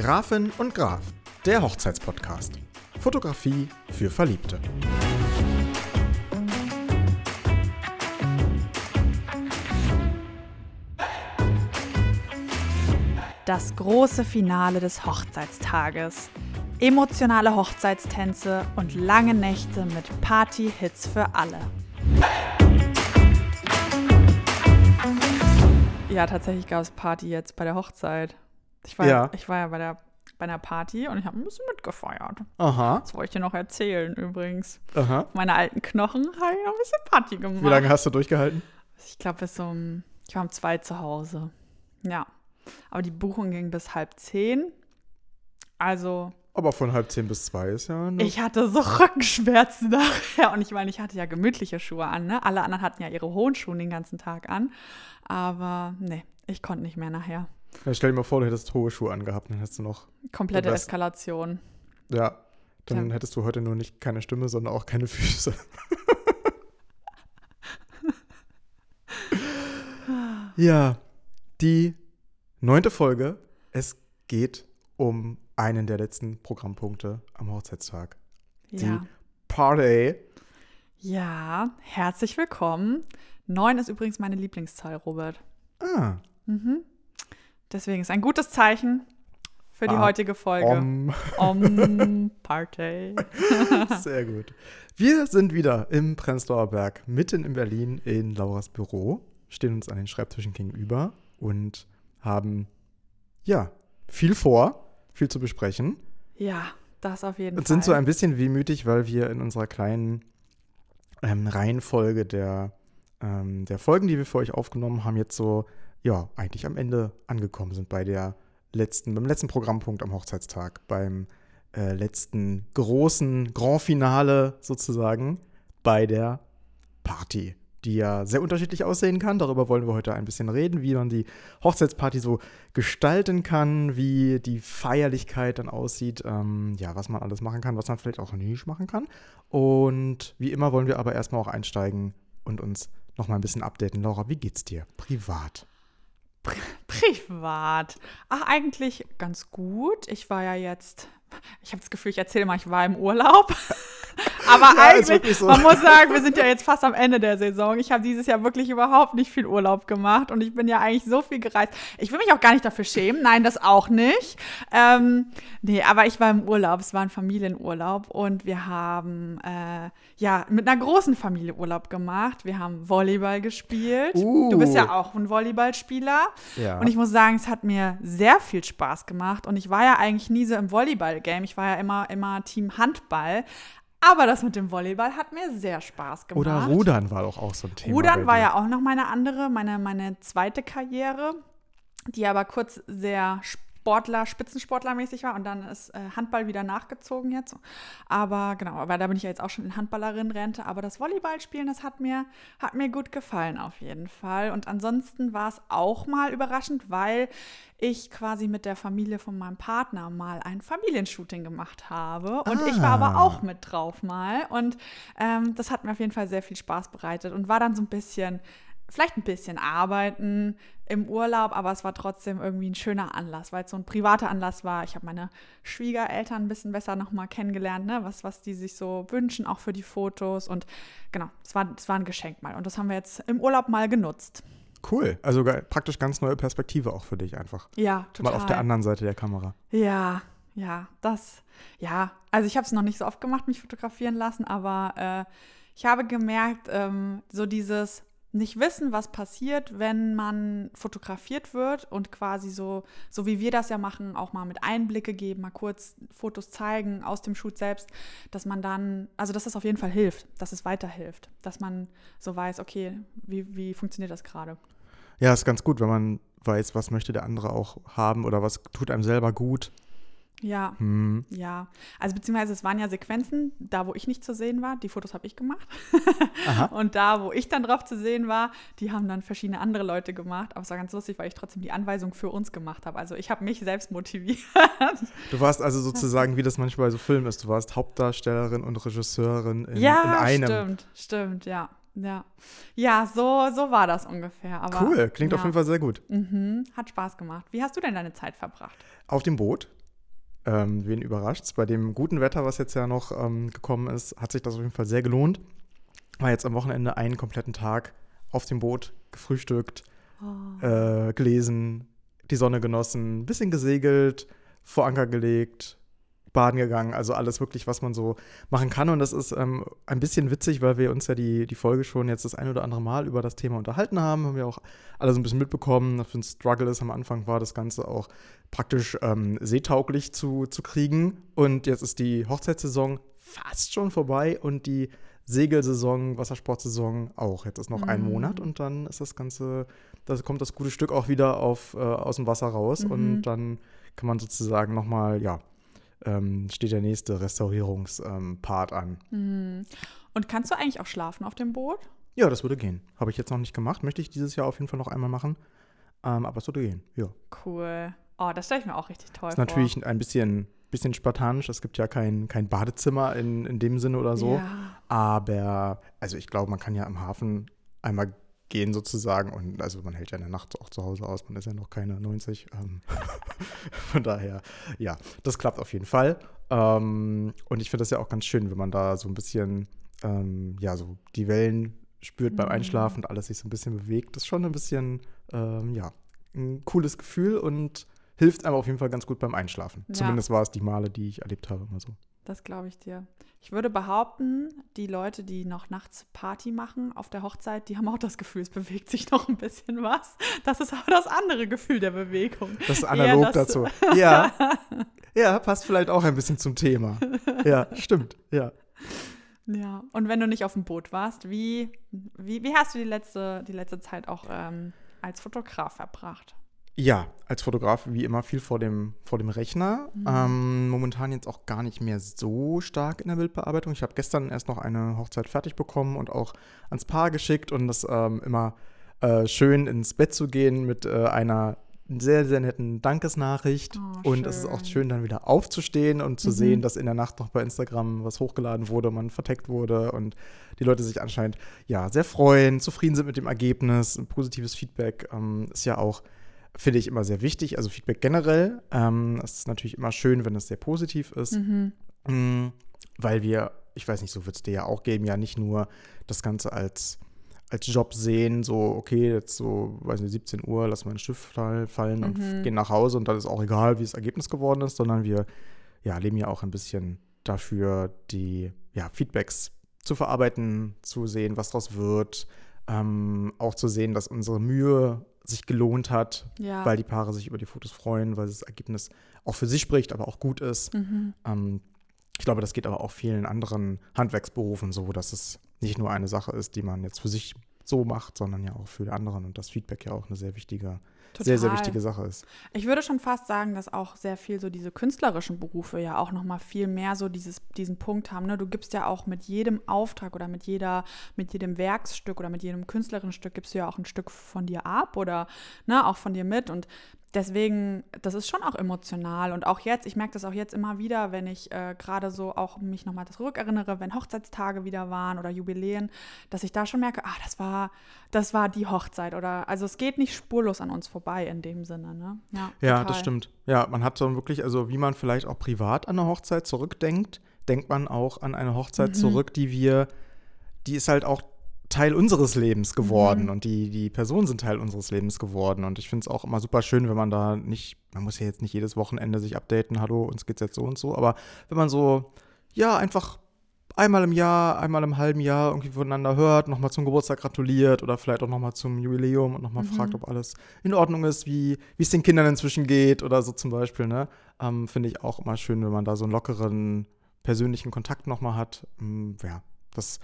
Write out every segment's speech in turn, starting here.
Grafin und Graf, der Hochzeitspodcast. Fotografie für Verliebte. Das große Finale des Hochzeitstages. Emotionale Hochzeitstänze und lange Nächte mit Party-Hits für alle. Ja, tatsächlich gab es Party jetzt bei der Hochzeit. Ich war Ja. ich war ja bei, der, bei einer Party und ich habe ein bisschen mitgefeiert. Aha, Das wollte ich dir noch erzählen übrigens. aha. Meine alten Knochen habe ich noch ein bisschen Party gemacht. Wie lange hast du durchgehalten? Ich glaube, bis um, ich war um zwei zu Hause. Ja. Aber die Buchung ging bis halb zehn. Also, Aber von halb zehn bis zwei ist ja. Nur ich hatte so Rückenschmerzen nachher. Und ich meine, ich hatte ja gemütliche Schuhe an, ne? Alle anderen hatten ja ihre hohen Schuhe den ganzen Tag an. Aber nee, ich konnte nicht mehr nachher. Ja, stell dir mal vor, du hättest hohe Schuhe angehabt, dann hättest du noch. Komplette Eskalation. Ja, dann Ja. hättest du heute nur nicht keine Stimme, sondern auch keine Füße. ja, die neunte Folge. Es geht um einen der letzten Programmpunkte am Hochzeitstag. Ja. Party. Ja, herzlich willkommen. Neun ist übrigens meine Lieblingszahl, Robert. Ah, Mhm. Deswegen ist ein gutes Zeichen für die Ah, heutige Folge. um, Om Party. sehr gut. Wir sind wieder im Prenzlauer Berg, mitten in Berlin in Lauras Büro, stehen uns an den Schreibtischen gegenüber und haben, ja, viel vor, viel zu besprechen. Ja, das auf jeden Und Fall. sind so ein bisschen wehmütig, weil wir in unserer kleinen ähm, Reihenfolge der, ähm, der Folgen, die wir für euch aufgenommen haben, jetzt so, ja, eigentlich am Ende angekommen sind bei der letzten, beim letzten Programmpunkt am Hochzeitstag, beim äh, letzten großen Grand Finale sozusagen bei der Party, die ja sehr unterschiedlich aussehen kann. Darüber wollen wir heute ein bisschen reden, wie man die Hochzeitsparty so gestalten kann, wie die Feierlichkeit dann aussieht, ähm, ja, was man alles machen kann, was man vielleicht auch nicht machen kann. Und wie immer wollen wir aber erstmal auch einsteigen und uns nochmal ein bisschen updaten. Laura, wie geht's dir privat? Privat. Ach, eigentlich ganz gut. Ich war ja jetzt, ich habe das Gefühl, ich erzähle mal, ich war im Urlaub. Aber Ja, eigentlich, so. man muss sagen, wir sind ja jetzt fast am Ende der Saison. Ich habe dieses Jahr wirklich überhaupt nicht viel Urlaub gemacht und ich bin ja eigentlich so viel gereist. Ich will mich auch gar nicht dafür schämen. Nein, das auch nicht. Ähm, nee, aber ich war im Urlaub. Es war ein Familienurlaub und wir haben äh, ja mit einer großen Familie Urlaub gemacht. Wir haben Volleyball gespielt. Du bist ja Uh. auch ein Volleyballspieler. Ja. Und ich muss sagen, es hat mir sehr viel Spaß gemacht. Und ich war ja eigentlich nie so im Volleyball-Game. Ich war ja immer, immer Team Handball. Aber das mit dem Volleyball hat mir sehr Spaß gemacht. Oder Rudern war doch auch so ein Thema. Rudern war ja auch noch meine andere, meine, meine zweite Karriere, die aber kurz sehr Sportler, Spitzensportlermäßig war und dann ist äh, Handball wieder nachgezogen jetzt. Aber genau, aber da bin ich ja jetzt auch schon in Handballerin-Rente. Aber das Volleyballspielen, das hat mir, hat mir gut gefallen auf jeden Fall. Und ansonsten war es auch mal überraschend, weil ich quasi mit der Familie von meinem Partner mal ein Familienshooting gemacht habe. Und ich war aber Ah. auch mit drauf mal. Und ähm, das hat mir auf jeden Fall sehr viel Spaß bereitet und war dann so ein bisschen, vielleicht ein bisschen arbeiten im Urlaub, aber es war trotzdem irgendwie ein schöner Anlass, weil es so ein privater Anlass war. Ich habe meine Schwiegereltern ein bisschen besser nochmal kennengelernt, ne? was, was die sich so wünschen, auch für die Fotos. Und genau, es war, es war ein Geschenk mal. Und das haben wir jetzt im Urlaub mal genutzt. Cool. Also praktisch ganz neue Perspektive auch für dich einfach. Ja, total. Mal auf der anderen Seite der Kamera. Ja, ja, das, ja, also ich habe es noch nicht so oft gemacht, mich fotografieren lassen, aber äh, ich habe gemerkt, ähm, so dieses nicht wissen, was passiert, wenn man fotografiert wird und quasi so, so wie wir das ja machen, auch mal mit Einblicke geben, mal kurz Fotos zeigen aus dem Shoot selbst, dass man dann, also dass es auf jeden Fall hilft, dass es weiterhilft, dass man so weiß, okay, wie, wie funktioniert das gerade? Ja, ist ganz gut, wenn man weiß, was möchte der andere auch haben oder was tut einem selber gut. Ja, Hm. Ja, also beziehungsweise es waren ja Sequenzen, da wo ich nicht zu sehen war, die Fotos habe ich gemacht. Aha. Und da, wo ich dann drauf zu sehen war, die haben dann verschiedene andere Leute gemacht. Aber es war ganz lustig, weil ich trotzdem die Anweisung für uns gemacht habe. Also ich habe mich selbst motiviert. Du warst also sozusagen, wie das manchmal bei so Filmen ist, du warst Hauptdarstellerin und Regisseurin in, ja, in einem. stimmt, stimmt, ja. Ja, ja so, so war das ungefähr. Aber, Cool, klingt ja. auf jeden Fall sehr gut. Mhm, hat Spaß gemacht. Wie hast du denn deine Zeit verbracht? Auf dem Boot. Ähm, wen überrascht Bei dem guten Wetter, was jetzt ja noch ähm, gekommen ist, hat sich das auf jeden Fall sehr gelohnt. War jetzt am Wochenende einen kompletten Tag auf dem Boot gefrühstückt, oh. äh, gelesen, die Sonne genossen, ein bisschen gesegelt, vor Anker gelegt, baden gegangen. Also alles wirklich, was man so machen kann. Und das ist ähm, ein bisschen witzig, weil wir uns ja die, die Folge schon jetzt das ein oder andere Mal über das Thema unterhalten haben. Haben wir auch alles ein bisschen mitbekommen. Was für ein Struggle ist am Anfang war, das Ganze auch praktisch ähm, seetauglich zu, zu kriegen. Und jetzt ist die Hochzeitssaison fast schon vorbei und die Segelsaison, Wassersportsaison auch. Jetzt ist noch mm. ein mhm. Monat und dann ist das Ganze, da kommt das gute Stück auch wieder auf, äh, aus dem Wasser raus mhm. und dann kann man sozusagen nochmal, ja, ähm, steht der nächste Restaurierungspart ähm, an. Mhm. Und kannst du eigentlich auch schlafen auf dem Boot? Ja, das würde gehen. Habe ich jetzt noch nicht gemacht. Möchte ich dieses Jahr auf jeden Fall noch einmal machen. Ähm, aber es würde gehen, ja. Cool. Oh, das stelle ich mir auch richtig toll vor. Ist natürlich ein bisschen, bisschen spartanisch. Es gibt ja kein, kein Badezimmer in, in dem Sinne oder so. Ja. Aber, also ich glaube, man kann ja im Hafen einmal gehen sozusagen. Und also man hält ja in der Nacht auch zu Hause aus, man ist ja noch keine 90. Ähm, von daher, ja, das klappt auf jeden Fall. Ähm, und ich finde das ja auch ganz schön, wenn man da so ein bisschen, ähm, ja, so die Wellen spürt beim mhm. Einschlafen und alles sich so ein bisschen bewegt. Das ist schon ein bisschen, ähm, ja, ein cooles Gefühl und hilft einem auf jeden Fall ganz gut beim Einschlafen. Ja. Zumindest war es die Male, die ich erlebt habe, immer so. Das glaube ich dir. Ich würde behaupten, die Leute, die noch nachts Party machen auf der Hochzeit, die haben auch das Gefühl, es bewegt sich noch ein bisschen was. Das ist aber das andere Gefühl der Bewegung. Das ist analog das dazu. Ja. ja, passt vielleicht auch ein bisschen zum Thema. Ja, stimmt. Ja. Ja, und wenn du nicht auf dem Boot warst, wie, wie, wie hast du die letzte, die letzte Zeit auch ähm, als Fotograf verbracht? Ja, als Fotograf wie immer viel vor dem, vor dem Rechner. Mhm. Ähm, momentan jetzt auch gar nicht mehr so stark in der Bildbearbeitung. Ich habe gestern erst noch eine Hochzeit fertig bekommen und auch ans Paar geschickt und das ähm, immer äh, schön ins Bett zu gehen mit äh, einer sehr, sehr netten Dankesnachricht. Oh, und es ist auch schön, dann wieder aufzustehen und zu mhm. sehen, dass in der Nacht noch bei Instagram was hochgeladen wurde, man verteckt wurde und die Leute sich anscheinend ja sehr freuen, zufrieden sind mit dem Ergebnis. Ein positives Feedback ähm, ist ja auch finde ich immer sehr wichtig. Also Feedback generell. Ähm, es ist natürlich immer schön, wenn es sehr positiv ist. Mhm. Mhm, weil wir, ich weiß nicht, so wird es dir ja auch geben, ja nicht nur das Ganze als, als Job sehen, so, okay, jetzt so, weiß nicht, 17 Uhr, lassen wir einen Stift fallen mhm. und gehen nach Hause und dann ist auch egal, wie das Ergebnis geworden ist, sondern wir ja, leben ja auch ein bisschen dafür, die ja, Feedbacks zu verarbeiten, zu sehen, was daraus wird, ähm, auch zu sehen, dass unsere Mühe sich gelohnt hat, ja. weil die Paare sich über die Fotos freuen, weil das Ergebnis auch für sich spricht, aber auch gut ist. Mhm. Ähm, ich glaube, das geht aber auch vielen anderen Handwerksberufen so, dass es nicht nur eine Sache ist, die man jetzt für sich so macht, sondern ja auch für die anderen und das Feedback ja auch eine sehr wichtige Total. sehr, sehr wichtige Sache ist. Ich würde schon fast sagen, dass auch sehr viel so diese künstlerischen Berufe ja auch nochmal viel mehr so dieses, diesen Punkt haben. Ne? Du gibst ja auch mit jedem Auftrag oder mit jeder, mit jedem Werksstück oder mit jedem künstlerischen Stück gibst du ja auch ein Stück von dir ab oder ne, auch von dir mit. Und deswegen, das ist schon auch emotional. Und auch jetzt, ich merke das auch jetzt immer wieder, wenn ich äh, gerade so auch mich nochmal zurückerinnere, wenn Hochzeitstage wieder waren oder Jubiläen, dass ich da schon merke, ah, das war, das war die Hochzeit. Oder also es geht nicht spurlos an uns vorbei in dem Sinne. Ne? Ja, ja das stimmt. Ja, man hat so wirklich, also wie man vielleicht auch privat an eine Hochzeit zurückdenkt, denkt man auch an eine Hochzeit mhm. zurück, die wir, die ist halt auch Teil unseres Lebens geworden mhm. und die, die Personen sind Teil unseres Lebens geworden. Und ich finde es auch immer super schön, wenn man da nicht, man muss ja jetzt nicht jedes Wochenende sich updaten, hallo, uns geht's jetzt so und so, aber wenn man so, ja, einfach einmal im Jahr, einmal im halben Jahr irgendwie voneinander hört, nochmal zum Geburtstag gratuliert oder vielleicht auch nochmal zum Jubiläum und nochmal mhm. fragt, ob alles in Ordnung ist, wie es den Kindern inzwischen geht oder so zum Beispiel, ne? Ähm, finde ich auch immer schön, wenn man da so einen lockeren persönlichen Kontakt nochmal hat. Ähm, ja, das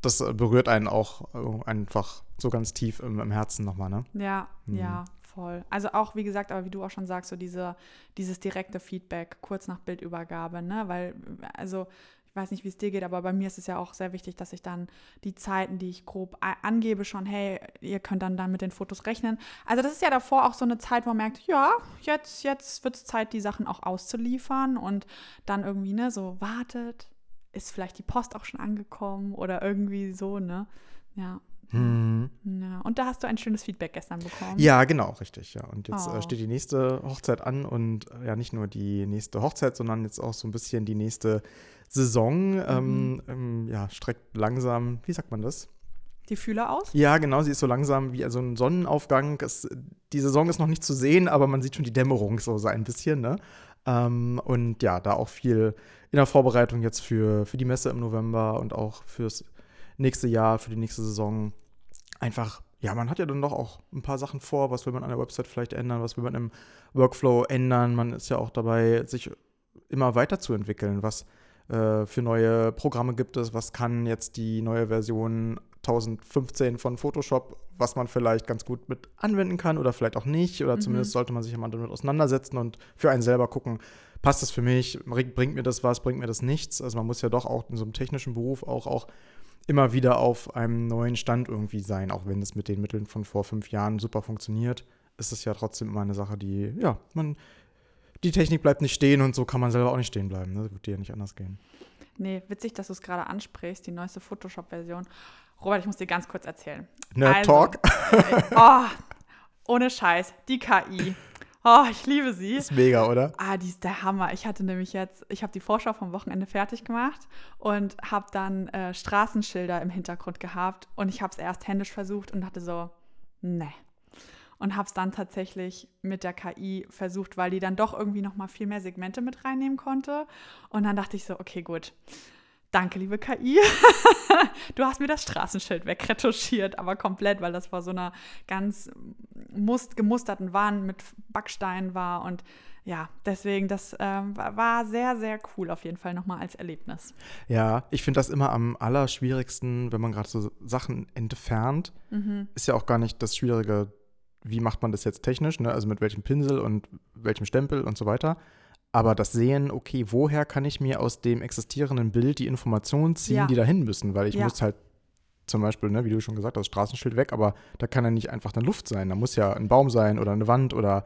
das berührt einen auch äh, einfach so ganz tief im, im Herzen nochmal, ne? Ja, mhm. ja, voll. Also auch, wie gesagt, aber wie du auch schon sagst, so diese, dieses direkte Feedback kurz nach Bildübergabe, ne? Weil, also ich weiß nicht, wie es dir geht, aber bei mir ist es ja auch sehr wichtig, dass ich dann die Zeiten, die ich grob angebe, schon, hey, ihr könnt dann, dann mit den Fotos rechnen. Also das ist ja davor auch so eine Zeit, wo man merkt, ja, jetzt, jetzt wird es Zeit, die Sachen auch auszuliefern und dann irgendwie, ne, so wartet, ist vielleicht die Post auch schon angekommen oder irgendwie so, ne? Ja, Hm. Ja, und da hast du ein schönes Feedback gestern bekommen. Ja, genau, richtig, ja. Und jetzt Oh. äh, steht die nächste Hochzeit an und äh, ja, nicht nur die nächste Hochzeit, sondern jetzt auch so ein bisschen die nächste Saison. Mhm. Ähm, ähm, ja, streckt langsam, wie sagt man das? Die Fühler aus? Ja, genau, sie ist so langsam wie so ein Sonnenaufgang. Es, die Saison ist noch nicht zu sehen, aber man sieht schon die Dämmerung so, so ein bisschen, ne? Ähm, und ja, da auch viel in der Vorbereitung jetzt für, für die Messe im November und auch fürs nächste Jahr, für die nächste Saison. Einfach, ja, man hat ja dann doch auch ein paar Sachen vor. Was will man an der Website vielleicht ändern? Was will man im Workflow ändern? Man ist ja auch dabei, sich immer weiterzuentwickeln. Was äh, für neue Programme gibt es? Was kann jetzt die neue Version 1015 von Photoshop, was man vielleicht ganz gut mit anwenden kann oder vielleicht auch nicht. Oder Mhm. zumindest sollte man sich mal damit auseinandersetzen und für einen selber gucken, passt das für mich, bringt mir das was, bringt mir das nichts. Also man muss ja doch auch in so einem technischen Beruf auch, auch immer wieder auf einem neuen Stand irgendwie sein, auch wenn es mit den Mitteln von vor fünf Jahren super funktioniert, ist es ja trotzdem immer eine Sache, die, ja, man, die Technik bleibt nicht stehen und so kann man selber auch nicht stehen bleiben. Ne? Das wird dir ja nicht anders gehen. Nee, witzig, dass du es gerade ansprichst, die neueste Photoshop-Version. Robert, ich muss dir ganz kurz erzählen. Nerd Also, Talk Oh, ohne Scheiß, die KI. Oh, ich liebe sie. ist mega, oder? Ah, die ist der Hammer. Ich hatte nämlich jetzt, ich habe die Vorschau vom Wochenende fertig gemacht und habe dann äh, Straßenschilder im Hintergrund gehabt und ich habe es erst händisch versucht und dachte so, ne. Und habe es dann tatsächlich mit der KI versucht, weil die dann doch irgendwie noch mal viel mehr Segmente mit reinnehmen konnte. Und dann dachte ich so, okay, gut. Danke, liebe KI. du hast mir das Straßenschild wegretuschiert, aber komplett, weil das vor so einer ganz must gemusterten Wand mit Backsteinen war. Und ja, deswegen, das ähm, war- war sehr, sehr cool auf jeden Fall nochmal als Erlebnis. Ja, ich finde das immer am allerschwierigsten, wenn man gerade so Sachen entfernt. Ist ja auch gar nicht das Schwierige, wie macht man das jetzt technisch, ne? also mit welchem Pinsel und welchem Stempel und so weiter. Aber das Sehen, okay, woher kann ich mir aus dem existierenden Bild die Informationen ziehen, Ja. die dahin müssen? Weil ich Ja. muss halt zum Beispiel, ne, wie du schon gesagt hast, Straßenschild weg, aber da kann ja nicht einfach eine Luft sein. Da muss ja ein Baum sein oder eine Wand oder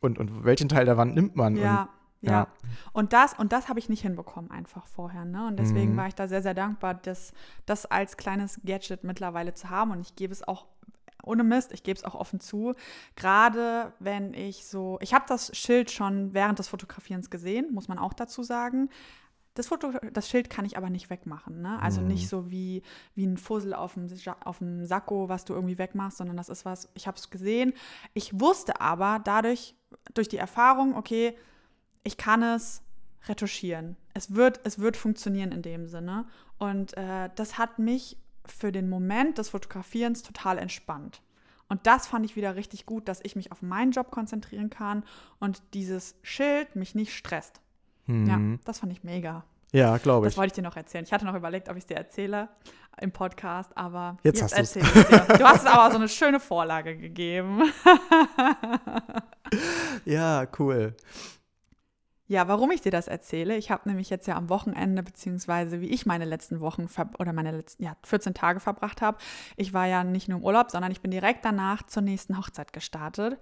und, und welchen Teil der Wand nimmt man? Ja, Und, ja. ja. Und das, und das habe ich nicht hinbekommen einfach vorher. Ne? Und deswegen Mhm. war ich da sehr, sehr dankbar, das, das als kleines Gadget mittlerweile zu haben. Und ich gebe es auch ohne Mist, ich gebe es auch offen zu. Gerade wenn ich so, ich habe das Schild schon während des Fotografierens gesehen, muss man auch dazu sagen. Das, Foto, das Schild kann ich aber nicht wegmachen. Ne? Also Mhm. nicht so wie, wie ein Fussel auf dem, auf dem Sakko, was du irgendwie wegmachst, sondern das ist was, ich habe es gesehen. Ich wusste aber dadurch, durch die Erfahrung, okay, ich kann es retuschieren. Es wird, es wird funktionieren in dem Sinne. Und äh, das hat mich für den Moment des Fotografierens total entspannt. Und das fand ich wieder richtig gut, dass ich mich auf meinen Job konzentrieren kann und dieses Schild mich nicht stresst. Ja, Mhm. das fand ich mega. Ja, glaube Das ich. wollte ich dir noch erzählen. Ich hatte noch überlegt, ob ich es dir erzähle im Podcast, aber Jetzt hast du's. erzähle ich dir. Du hast es aber so eine schöne Vorlage gegeben. Ja, cool. Ja, warum ich dir das erzähle, ich habe nämlich jetzt ja am Wochenende, beziehungsweise wie ich meine letzten Wochen oder meine letzten ja, 14 Tage verbracht habe. Ich war ja nicht nur im Urlaub, sondern ich bin direkt danach zur nächsten Hochzeit gestartet.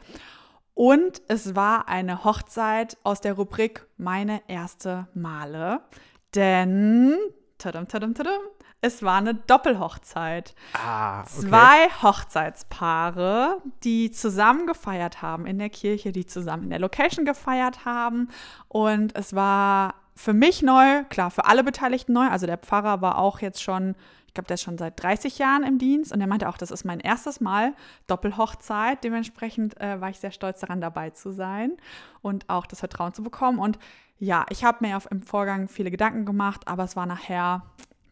Und es war eine Hochzeit aus der Rubrik Meine erste Male. Denn, tadam, tadam, tadam, es war eine Doppelhochzeit. Ah, okay. Zwei Hochzeitspaare, die zusammen gefeiert haben in der Kirche, die zusammen in der Location gefeiert haben. Und es war für mich neu, klar, für alle Beteiligten neu. Also der Pfarrer war auch jetzt schon, ich glaube, der ist schon seit 30 Jahren im Dienst. Und er meinte auch, das ist mein erstes Mal Doppelhochzeit. Dementsprechend äh, war ich sehr stolz daran, dabei zu sein und auch das Vertrauen zu bekommen. Und ja, ich habe mir auf, im Vorgang viele Gedanken gemacht, aber es war nachher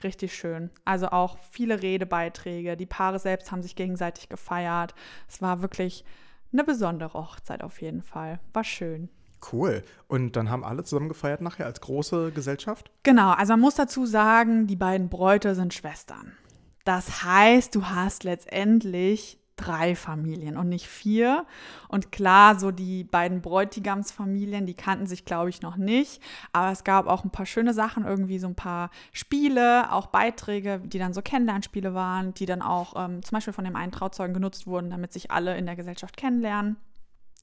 richtig schön. Also auch viele Redebeiträge. Die Paare selbst haben sich gegenseitig gefeiert. Es war wirklich eine besondere Hochzeit auf jeden Fall. War schön. Cool. Und dann haben alle zusammen gefeiert nachher als große Gesellschaft? Genau, also man muss dazu sagen, die beiden Bräute sind Schwestern. Das heißt, du hast letztendlich drei Familien und nicht vier. Und klar, so die beiden Bräutigamsfamilien, die kannten sich, glaube ich, noch nicht. Aber es gab auch ein paar schöne Sachen, irgendwie so ein paar Spiele, auch Beiträge, die dann so Kennenlernspiele waren, die dann auch ähm, zum Beispiel von dem einen Trauzeugen genutzt wurden, damit sich alle in der Gesellschaft kennenlernen.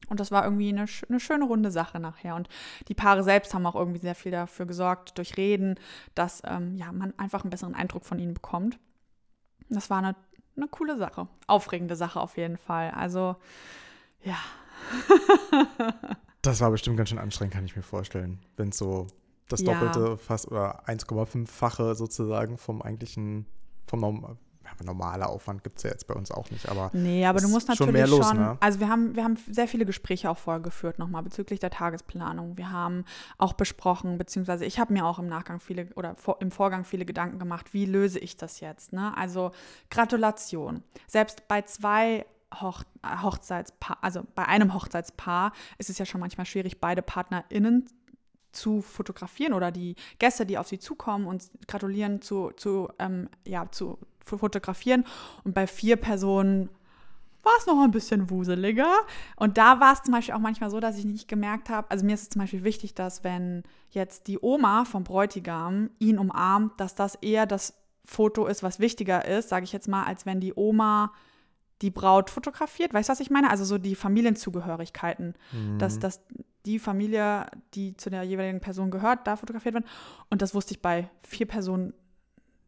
Und das war irgendwie eine, eine schöne runde Sache nachher. Und die Paare selbst haben auch irgendwie sehr viel dafür gesorgt, durch Reden, dass ähm, ja, man einfach einen besseren Eindruck von ihnen bekommt. Das war eine, eine coole Sache. Aufregende Sache auf jeden Fall. Also, ja. das war bestimmt ganz schön anstrengend, kann ich mir vorstellen. Wenn es so das Ja. Doppelte fast oder 1,5-fache sozusagen vom eigentlichen, vom Ja, normaler Aufwand gibt es ja jetzt bei uns auch nicht, aber Nee, aber du musst schon natürlich mehr schon. los, ne? Also wir haben, wir haben sehr viele Gespräche auch vorher geführt nochmal bezüglich der Tagesplanung. Wir haben auch besprochen, beziehungsweise ich habe mir auch im Nachgang viele oder vor, im Vorgang viele Gedanken gemacht, wie löse ich das jetzt? Ne? Also Gratulation. Selbst bei zwei Hoch Hochzeitspaar, also bei einem Hochzeitspaar ist es ja schon manchmal schwierig, beide PartnerInnen zu fotografieren oder die Gäste, die auf sie zukommen und gratulieren, zu, zu, ähm, ja, zu fotografieren. Und bei vier Personen war es noch ein bisschen wuseliger. Und da war es zum Beispiel auch manchmal so, dass ich nicht gemerkt habe, also mir ist es zum Beispiel wichtig, dass wenn jetzt die Oma vom Bräutigam ihn umarmt, dass das eher das Foto ist, was wichtiger ist, sage ich jetzt mal, als wenn die Oma die Braut fotografiert. Weißt du, was ich meine? Also so die Familienzugehörigkeiten, dass, dass die Familie, die zu der jeweiligen Person gehört, da fotografiert wird. Und das wusste ich bei vier Personen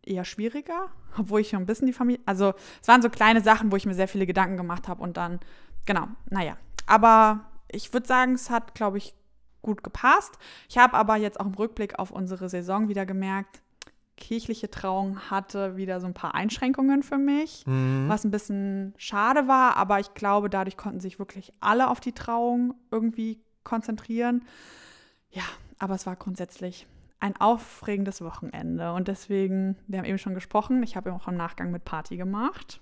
eher schwieriger, obwohl ich schon ein bisschen die Familie, also es waren so kleine Sachen, wo ich mir sehr viele Gedanken gemacht habe und dann, genau, naja. Aber ich würde sagen, es hat, glaube ich, gut gepasst. Ich habe aber jetzt auch im Rückblick auf unsere Saison wieder gemerkt, kirchliche Trauung hatte wieder so ein paar Einschränkungen für mich, Mhm. was ein bisschen schade war, aber ich glaube, dadurch konnten sich wirklich alle auf die Trauung irgendwie konzentrieren. Ja, aber es war grundsätzlich ein aufregendes Wochenende und deswegen, wir haben eben schon gesprochen, ich habe auch im Nachgang mit Party gemacht.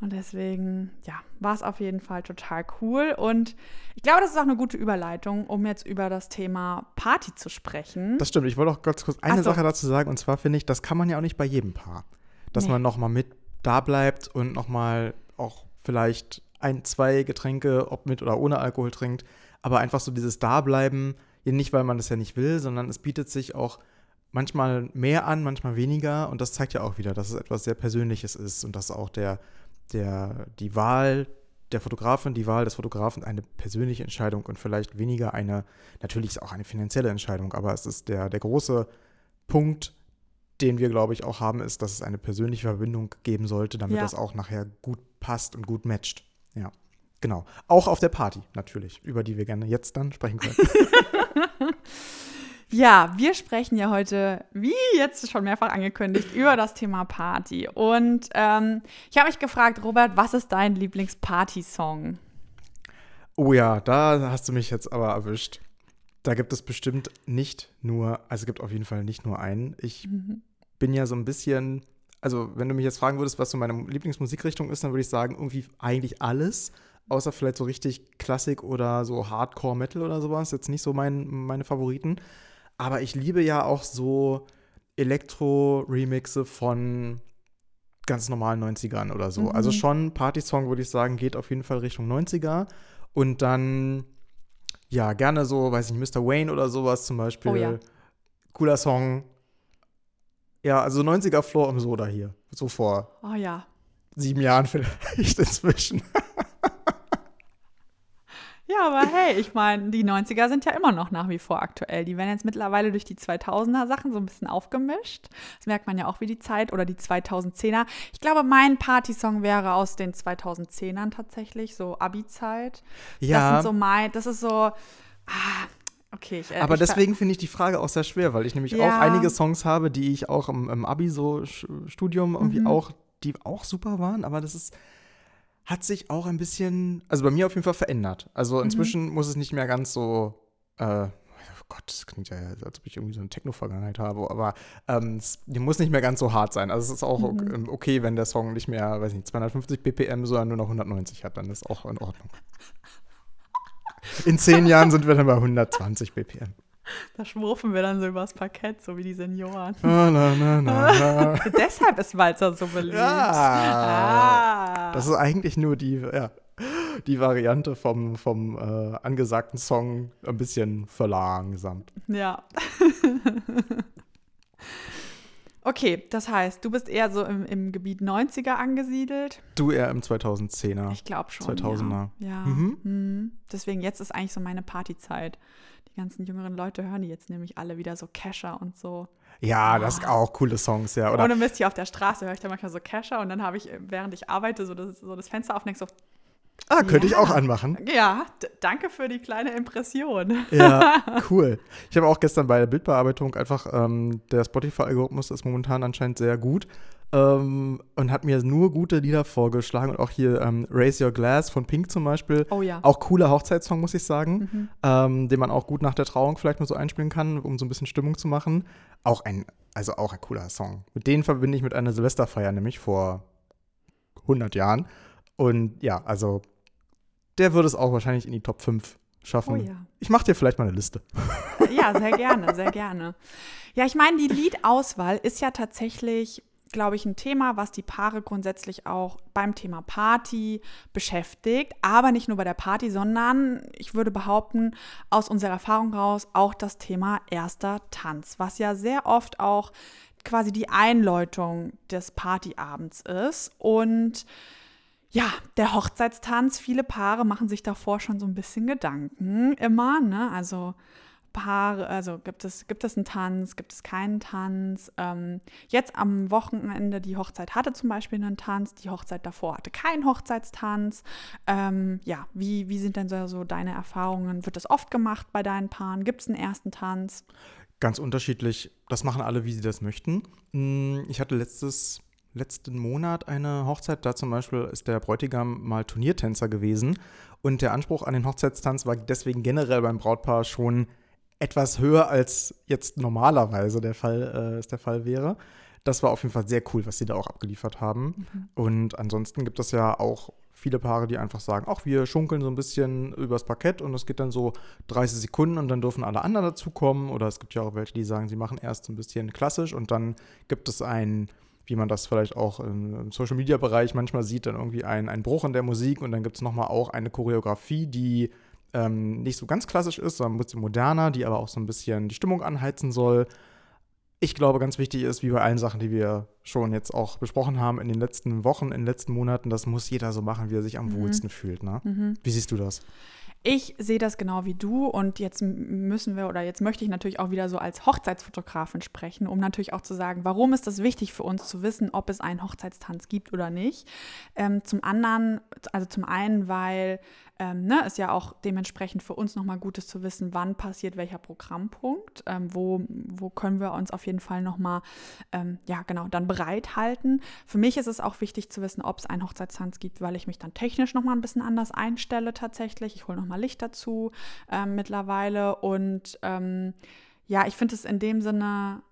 Und deswegen, ja, war es auf jeden Fall total cool. Und ich glaube, das ist auch eine gute Überleitung, um jetzt über das Thema Party zu sprechen. Das stimmt. Ich wollte auch ganz kurz eine so. Sache dazu sagen. Und zwar finde ich, das kann man ja auch nicht bei jedem Paar. Dass Nee. man nochmal mit da bleibt und nochmal auch vielleicht ein, zwei Getränke, ob mit oder ohne Alkohol trinkt. Aber einfach so dieses Dableiben, nicht weil man das ja nicht will, sondern es bietet sich auch manchmal mehr an, manchmal weniger. Und das zeigt ja auch wieder, dass es etwas sehr Persönliches ist und dass auch der, der, die Wahl der Fotografin, die Wahl des Fotografen eine persönliche Entscheidung und vielleicht weniger eine, natürlich ist auch eine finanzielle Entscheidung, aber es ist der, der große Punkt, den wir, glaube ich, auch haben, ist, dass es eine persönliche Verbindung geben sollte, damit Ja. das auch nachher gut passt und gut matcht. Ja, genau. Auch auf der Party natürlich, über die wir gerne jetzt dann sprechen können. Ja, wir sprechen ja heute, wie jetzt schon mehrfach angekündigt, über das Thema Party. Und ähm, ich habe mich gefragt, Robert, was ist dein Lieblings-Party-Song? Oh ja, da hast du mich jetzt aber erwischt. Da gibt es bestimmt nicht nur, also es gibt auf jeden Fall nicht nur einen. Ich bin ja so ein bisschen, also wenn du mich jetzt fragen würdest, was so meine Lieblingsmusikrichtung ist, dann würde ich sagen, irgendwie eigentlich alles, außer vielleicht so richtig Klassik oder so Hardcore-Metal oder sowas. Jetzt nicht so mein, meine Favoriten. Aber ich liebe ja auch so Elektro-Remixe von ganz normalen 90ern oder so. Also schon Party-Song, würde ich sagen, geht auf jeden Fall Richtung 90er. Und dann, ja, gerne so, weiß ich, Mr. Wayne oder sowas zum Beispiel. Oh ja. Cooler Song. Ja, also 90er Floor im Soda hier. So vor Oh ja. sieben Jahren vielleicht inzwischen. Ja, aber hey, ich meine, die 90er sind ja immer noch nach wie vor aktuell. Die werden jetzt mittlerweile durch die 2000er Sachen so ein bisschen aufgemischt. Das merkt man ja auch wie die Zeit oder die 2010er. Ich glaube, mein Partysong wäre aus den 2010ern tatsächlich, so Abi-Zeit. Das Ja, sind so mein, das ist so, ah, okay. Ich, äh, aber ich, deswegen finde ich die Frage auch sehr schwer, weil ich nämlich Ja. auch einige Songs habe, die ich auch im, im Abi so Studium irgendwie Mhm. auch, die auch super waren, aber das ist hat sich auch ein bisschen, also bei mir auf jeden Fall verändert. Also Mhm. inzwischen muss es nicht mehr ganz so, äh, oh Gott, das klingt ja, als ob ich irgendwie so eine Techno-Vergangenheit habe, aber ähm, es muss nicht mehr ganz so hart sein. Also es ist auch Mhm. ähm, okay, wenn der Song nicht mehr, weiß nicht, 250 BPM, sondern nur noch 190 hat, dann ist auch in Ordnung. In zehn Jahren sind wir dann bei 120 BPM. Da schwurfen wir dann so übers Parkett, so wie die Senioren. Na, na, na, na. Deshalb ist Walzer so beliebt. Ja. Ah. Das ist eigentlich nur die, ja, die Variante vom, vom äh, angesagten Song ein bisschen verlangsamt. Ja. Okay, das heißt, du bist eher so im, im Gebiet 90er angesiedelt. Du eher im 2010er. Ich glaube schon. 2000er. Ja. ja. Mhm. Mhm. Deswegen, jetzt ist eigentlich so meine Partyzeit. Die ganzen jüngeren Leute hören die jetzt nämlich alle wieder so Kescher und so. Ja, das sind auch coole Songs, ja. Oder? Ohne Mist, hier auf der Straße höre ich da manchmal so Kescher und dann habe ich, während ich arbeite, so das, so das Fenster auf und denke so, Ah, könnte Ja. ich auch anmachen. ja, danke für die kleine Impression. Ja, cool. Ich habe auch gestern bei der Bildbearbeitung einfach, ähm, der Spotify-Algorithmus ist momentan anscheinend sehr gut ähm, und hat mir nur gute Lieder vorgeschlagen und auch hier ähm, Raise Your Glass von Pink zum Beispiel. Oh ja. Auch cooler Hochzeitssong, muss ich sagen, Mhm. ähm, den man auch gut nach der Trauung vielleicht mal so einspielen kann, um so ein bisschen Stimmung zu machen. Auch ein, also auch ein cooler Song. Mit denen verbinde ich mit einer Silvesterfeier, nämlich vor 100 Jahren. Und ja, also der würde es auch wahrscheinlich in die Top 5 schaffen. Oh ja. Ich mache dir vielleicht mal eine Liste. Ja, sehr gerne, sehr gerne. Ja, ich meine, die Liedauswahl ist ja tatsächlich, glaube ich, ein Thema, was die Paare grundsätzlich auch beim Thema Party beschäftigt. Aber nicht nur bei der Party, sondern ich würde behaupten, aus unserer Erfahrung raus auch das Thema erster Tanz, was ja sehr oft auch quasi die Einläutung des Partyabends ist. Und ja, der Hochzeitstanz, viele Paare machen sich davor schon so ein bisschen Gedanken immer, ne? Also Paare, also gibt es, gibt es einen Tanz, gibt es keinen Tanz? Ähm, jetzt am Wochenende, die Hochzeit hatte zum Beispiel einen Tanz, die Hochzeit davor hatte keinen Hochzeitstanz. Ähm, ja, wie, wie sind denn so, so deine Erfahrungen? Wird das oft gemacht bei deinen Paaren? Gibt es einen ersten Tanz? Ganz unterschiedlich. Das machen alle, wie sie das möchten. Mm, Ich hatte letztes, letzten Monat eine Hochzeit. Da zum Beispiel ist der Bräutigam mal Turniertänzer gewesen. Und der Anspruch an den Hochzeitstanz war deswegen generell beim Brautpaar schon etwas höher, als jetzt normalerweise der Fall, äh, es der Fall wäre. Das war auf jeden Fall sehr cool, was sie da auch abgeliefert haben. Und ansonsten gibt es ja auch viele Paare, die einfach sagen, ach, wir schunkeln so ein bisschen übers Parkett und es geht dann so 30 Sekunden und dann dürfen alle anderen dazukommen. Oder es gibt ja auch welche, die sagen, sie machen erst so ein bisschen klassisch und dann gibt es ein, wie man das vielleicht auch im Social-Media-Bereich manchmal sieht, dann irgendwie ein, ein Bruch in der Musik und dann gibt es nochmal auch eine Choreografie, die ähm, nicht so ganz klassisch ist, sondern ein bisschen moderner, die aber auch so ein bisschen die Stimmung anheizen soll. Ich glaube, ganz wichtig ist, wie bei allen Sachen, die wir schon jetzt auch besprochen haben in den letzten Wochen, in den letzten Monaten, das muss jeder so machen, wie er sich am wohlsten fühlt. Ne? Wie siehst du das? Ich sehe das genau wie du und jetzt müssen wir oder jetzt möchte ich natürlich auch wieder so als Hochzeitsfotografin sprechen, um natürlich auch zu sagen, warum ist das wichtig für uns zu wissen, ob es einen Hochzeitstanz gibt oder nicht. Ähm, zum anderen, also zum einen, weil ähm, ne, ist ja auch dementsprechend für uns nochmal gut ist zu wissen, wann passiert welcher Programmpunkt, ähm, wo, wo können wir uns auf jeden Fall nochmal, ähm, ja genau, dann bereithalten. Für mich ist es auch wichtig zu wissen, ob es einen Hochzeitstanz gibt, weil ich mich dann technisch nochmal ein bisschen anders einstelle tatsächlich. Ich hole nochmal Licht dazu ähm, mittlerweile und ähm, ja, ich finde es in dem Sinne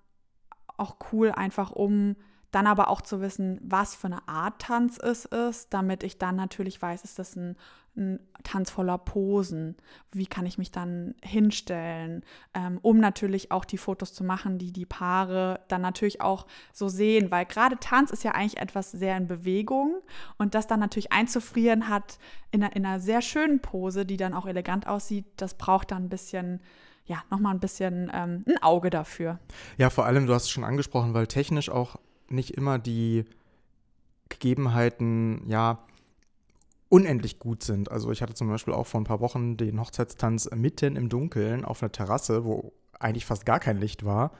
auch cool, einfach um dann aber auch zu wissen, was für eine Art Tanz es ist, damit ich dann natürlich weiß, ist das ein, ein Tanz voller Posen? Wie kann ich mich dann hinstellen, ähm, um natürlich auch die Fotos zu machen, die die Paare dann natürlich auch so sehen, weil gerade Tanz ist ja eigentlich etwas sehr in Bewegung und das dann natürlich einzufrieren hat in einer, in einer sehr schönen Pose, die dann auch elegant aussieht, das braucht dann ein bisschen, ja, nochmal ein bisschen ähm, ein Auge dafür. Ja, vor allem, du hast es schon angesprochen, weil technisch auch nicht immer die Gegebenheiten, ja, unendlich gut sind. Also ich hatte zum Beispiel auch vor ein paar Wochen den Hochzeitstanz mitten im Dunkeln auf einer Terrasse, wo eigentlich fast gar kein Licht war.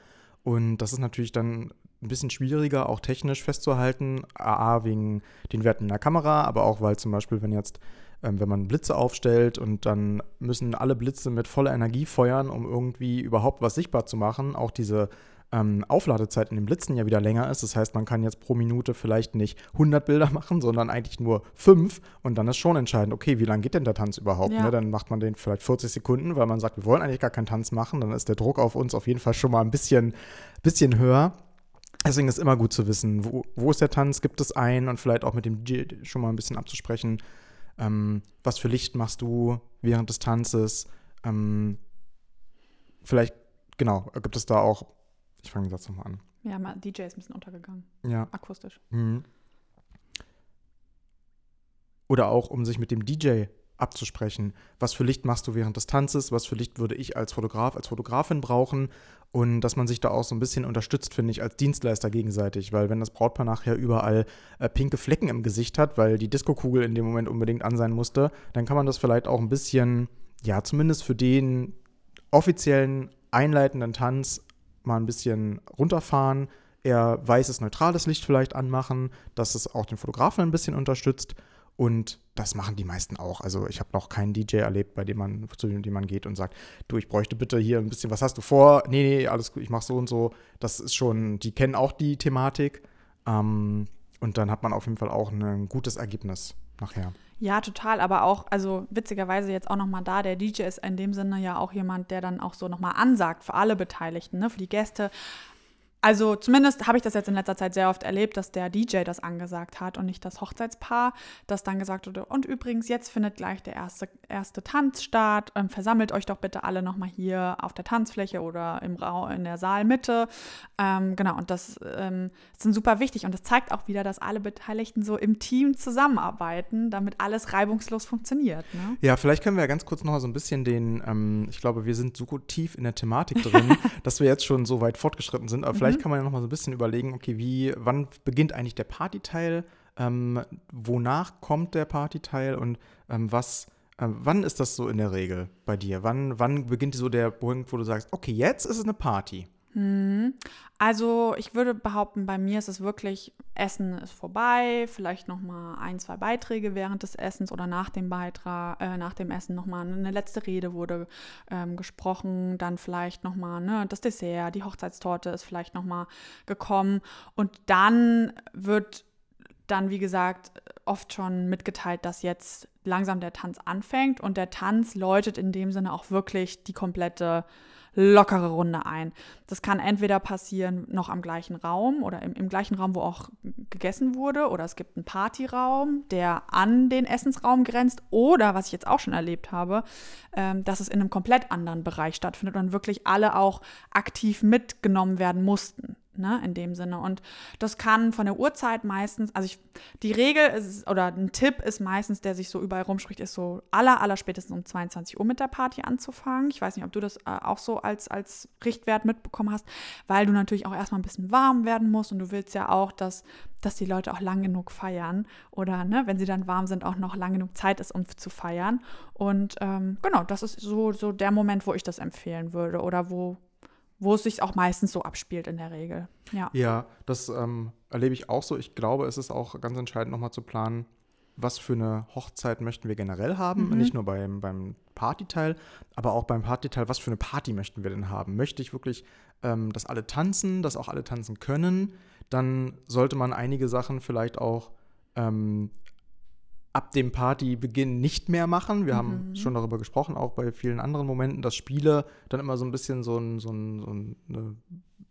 Und das ist natürlich dann ein bisschen schwieriger, auch technisch festzuhalten. A, wegen den Werten in der Kamera, aber auch, weil zum Beispiel, wenn jetzt, ähm, wenn man Blitze aufstellt und dann müssen alle Blitze mit voller Energie feuern, um irgendwie überhaupt was sichtbar zu machen. Auch diese ähm, Aufladezeit in den Blitzen ja wieder länger ist. Das heißt, man kann jetzt pro Minute vielleicht nicht 100 Bilder machen, sondern eigentlich nur 5. Und dann ist schon entscheidend, okay, wie lange geht denn der Tanz überhaupt? Ja. Ne? Dann macht man den vielleicht 40 Sekunden, weil man sagt, wir wollen eigentlich gar keinen Tanz machen. Dann ist der Druck auf uns auf jeden Fall schon mal ein bisschen, bisschen höher. Deswegen ist immer gut zu wissen, wo, wo ist der Tanz, gibt es einen und vielleicht auch mit dem DJ schon mal ein bisschen abzusprechen, ähm, was für Licht machst du während des Tanzes. Ähm, vielleicht, genau, gibt es da auch, ich fange den Satz nochmal an. Ja, mal DJ ist ein bisschen untergegangen, Ja. akustisch. Mhm. Oder auch, um sich mit dem DJ abzusprechen. Was für Licht machst du während des Tanzes? Was für Licht würde ich als Fotograf, als Fotografin brauchen? Und dass man sich da auch so ein bisschen unterstützt, finde ich, als Dienstleister gegenseitig. Weil wenn das Brautpaar nachher überall äh, pinke Flecken im Gesicht hat, weil die Diskokugel in dem Moment unbedingt an sein musste, dann kann man das vielleicht auch ein bisschen, ja, zumindest für den offiziellen einleitenden Tanz mal ein bisschen runterfahren, eher weißes, neutrales Licht vielleicht anmachen, dass es auch den Fotografen ein bisschen unterstützt. Und das machen die meisten auch. Also ich habe noch keinen DJ erlebt, bei dem man, zu dem man geht und sagt, du, ich bräuchte bitte hier ein bisschen, was hast du vor? Nee, nee, alles gut, ich mache so und so. Das ist schon, die kennen auch die Thematik. Ähm, und dann hat man auf jeden Fall auch ein gutes Ergebnis nachher. Ja, total, aber auch, also witzigerweise jetzt auch nochmal da, der DJ ist in dem Sinne ja auch jemand, der dann auch so nochmal ansagt für alle Beteiligten, ne, für die Gäste, also zumindest habe ich das jetzt in letzter Zeit sehr oft erlebt, dass der DJ das angesagt hat und nicht das Hochzeitspaar, das dann gesagt wurde, und übrigens, jetzt findet gleich der erste, erste Tanz statt, ähm, versammelt euch doch bitte alle nochmal hier auf der Tanzfläche oder im Raum in der Saalmitte. Ähm, genau, und das ähm, ist super wichtig und das zeigt auch wieder, dass alle Beteiligten so im Team zusammenarbeiten, damit alles reibungslos funktioniert. Ne? Ja, vielleicht können wir ja ganz kurz noch so ein bisschen den, ähm, ich glaube, wir sind so gut tief in der Thematik drin, dass wir jetzt schon so weit fortgeschritten sind, aber vielleicht vielleicht kann man ja noch mal so ein bisschen überlegen, okay, wie, wann beginnt eigentlich der Partyteil? Ähm, wonach kommt der Partyteil und ähm, was, äh, wann ist das so in der Regel bei dir? Wann, wann beginnt so der Punkt, wo du sagst, okay, jetzt ist es eine Party? Mhm. Also ich würde behaupten, bei mir ist es wirklich, Essen ist vorbei, vielleicht noch mal ein, zwei Beiträge während des Essens oder nach dem Beitrag, äh, nach dem Essen noch mal eine letzte Rede wurde ähm, gesprochen, dann vielleicht noch mal ne, das Dessert, die Hochzeitstorte ist vielleicht noch mal gekommen. Und dann wird dann, wie gesagt, oft schon mitgeteilt, dass jetzt langsam der Tanz anfängt. Und der Tanz läutet in dem Sinne auch wirklich die komplette lockere Runde ein. Das kann entweder passieren noch am gleichen Raum oder im, im gleichen Raum, wo auch gegessen wurde, oder es gibt einen Partyraum, der an den Essensraum grenzt, oder was ich jetzt auch schon erlebt habe, ähm, dass es in einem komplett anderen Bereich stattfindet und wirklich alle auch aktiv mitgenommen werden mussten ne, in dem Sinne. Und das kann von der Uhrzeit meistens, also ich, die Regel ist, oder ein Tipp ist meistens, der sich so überall rumspricht, ist so aller, aller spätestens um 22 Uhr mit der Party anzufangen. Ich weiß nicht, ob du das äh, auch so als, als Richtwert mitbekommen hast, weil du natürlich auch erstmal ein bisschen warm werden musst und du willst ja auch, dass, dass die Leute auch lang genug feiern oder, ne, wenn sie dann warm sind, auch noch lang genug Zeit ist, um zu feiern. Und ähm, genau, das ist so, so der Moment, wo ich das empfehlen würde oder wo, wo es sich auch meistens so abspielt in der Regel. Ja, ja das ähm, erlebe ich auch so. Ich glaube, es ist auch ganz entscheidend, nochmal zu planen, was für eine Hochzeit möchten wir generell haben. Mhm. Nicht nur beim, beim Partyteil, aber auch beim Partyteil, was für eine Party möchten wir denn haben? Möchte ich wirklich, ähm, dass alle tanzen, dass auch alle tanzen können? Dann sollte man einige Sachen vielleicht auch ähm, ab dem Partybeginn nicht mehr machen. Wir mhm. haben schon darüber gesprochen, auch bei vielen anderen Momenten, dass Spiele dann immer so ein bisschen so ein, so ein, so ein eine,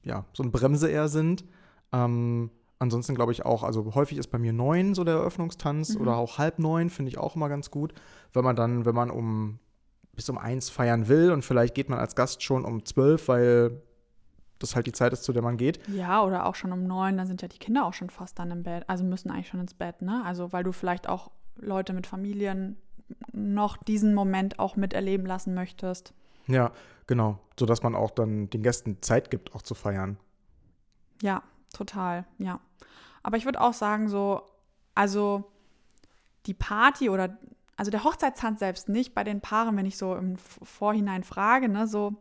ja, so ein Bremse eher sind. Ähm, ansonsten glaube ich auch, also häufig ist bei mir neun so der Eröffnungstanz mhm. oder auch halb neun, finde ich auch immer ganz gut. Wenn man dann, wenn man um bis um eins feiern will und vielleicht geht man als Gast schon um zwölf, weil das halt die Zeit ist, zu der man geht. Ja, oder auch schon um neun, dann sind ja die Kinder auch schon fast dann im Bett, also müssen eigentlich schon ins Bett, ne? Also weil du vielleicht auch Leute mit Familien noch diesen Moment auch miterleben lassen möchtest. Ja, genau. Sodass man auch dann den Gästen Zeit gibt, auch zu feiern. Ja, total, ja. Aber ich würde auch sagen, so, also die Party oder, also der Hochzeitstanz selbst nicht, bei den Paaren, wenn ich so im Vorhinein frage, ne, so,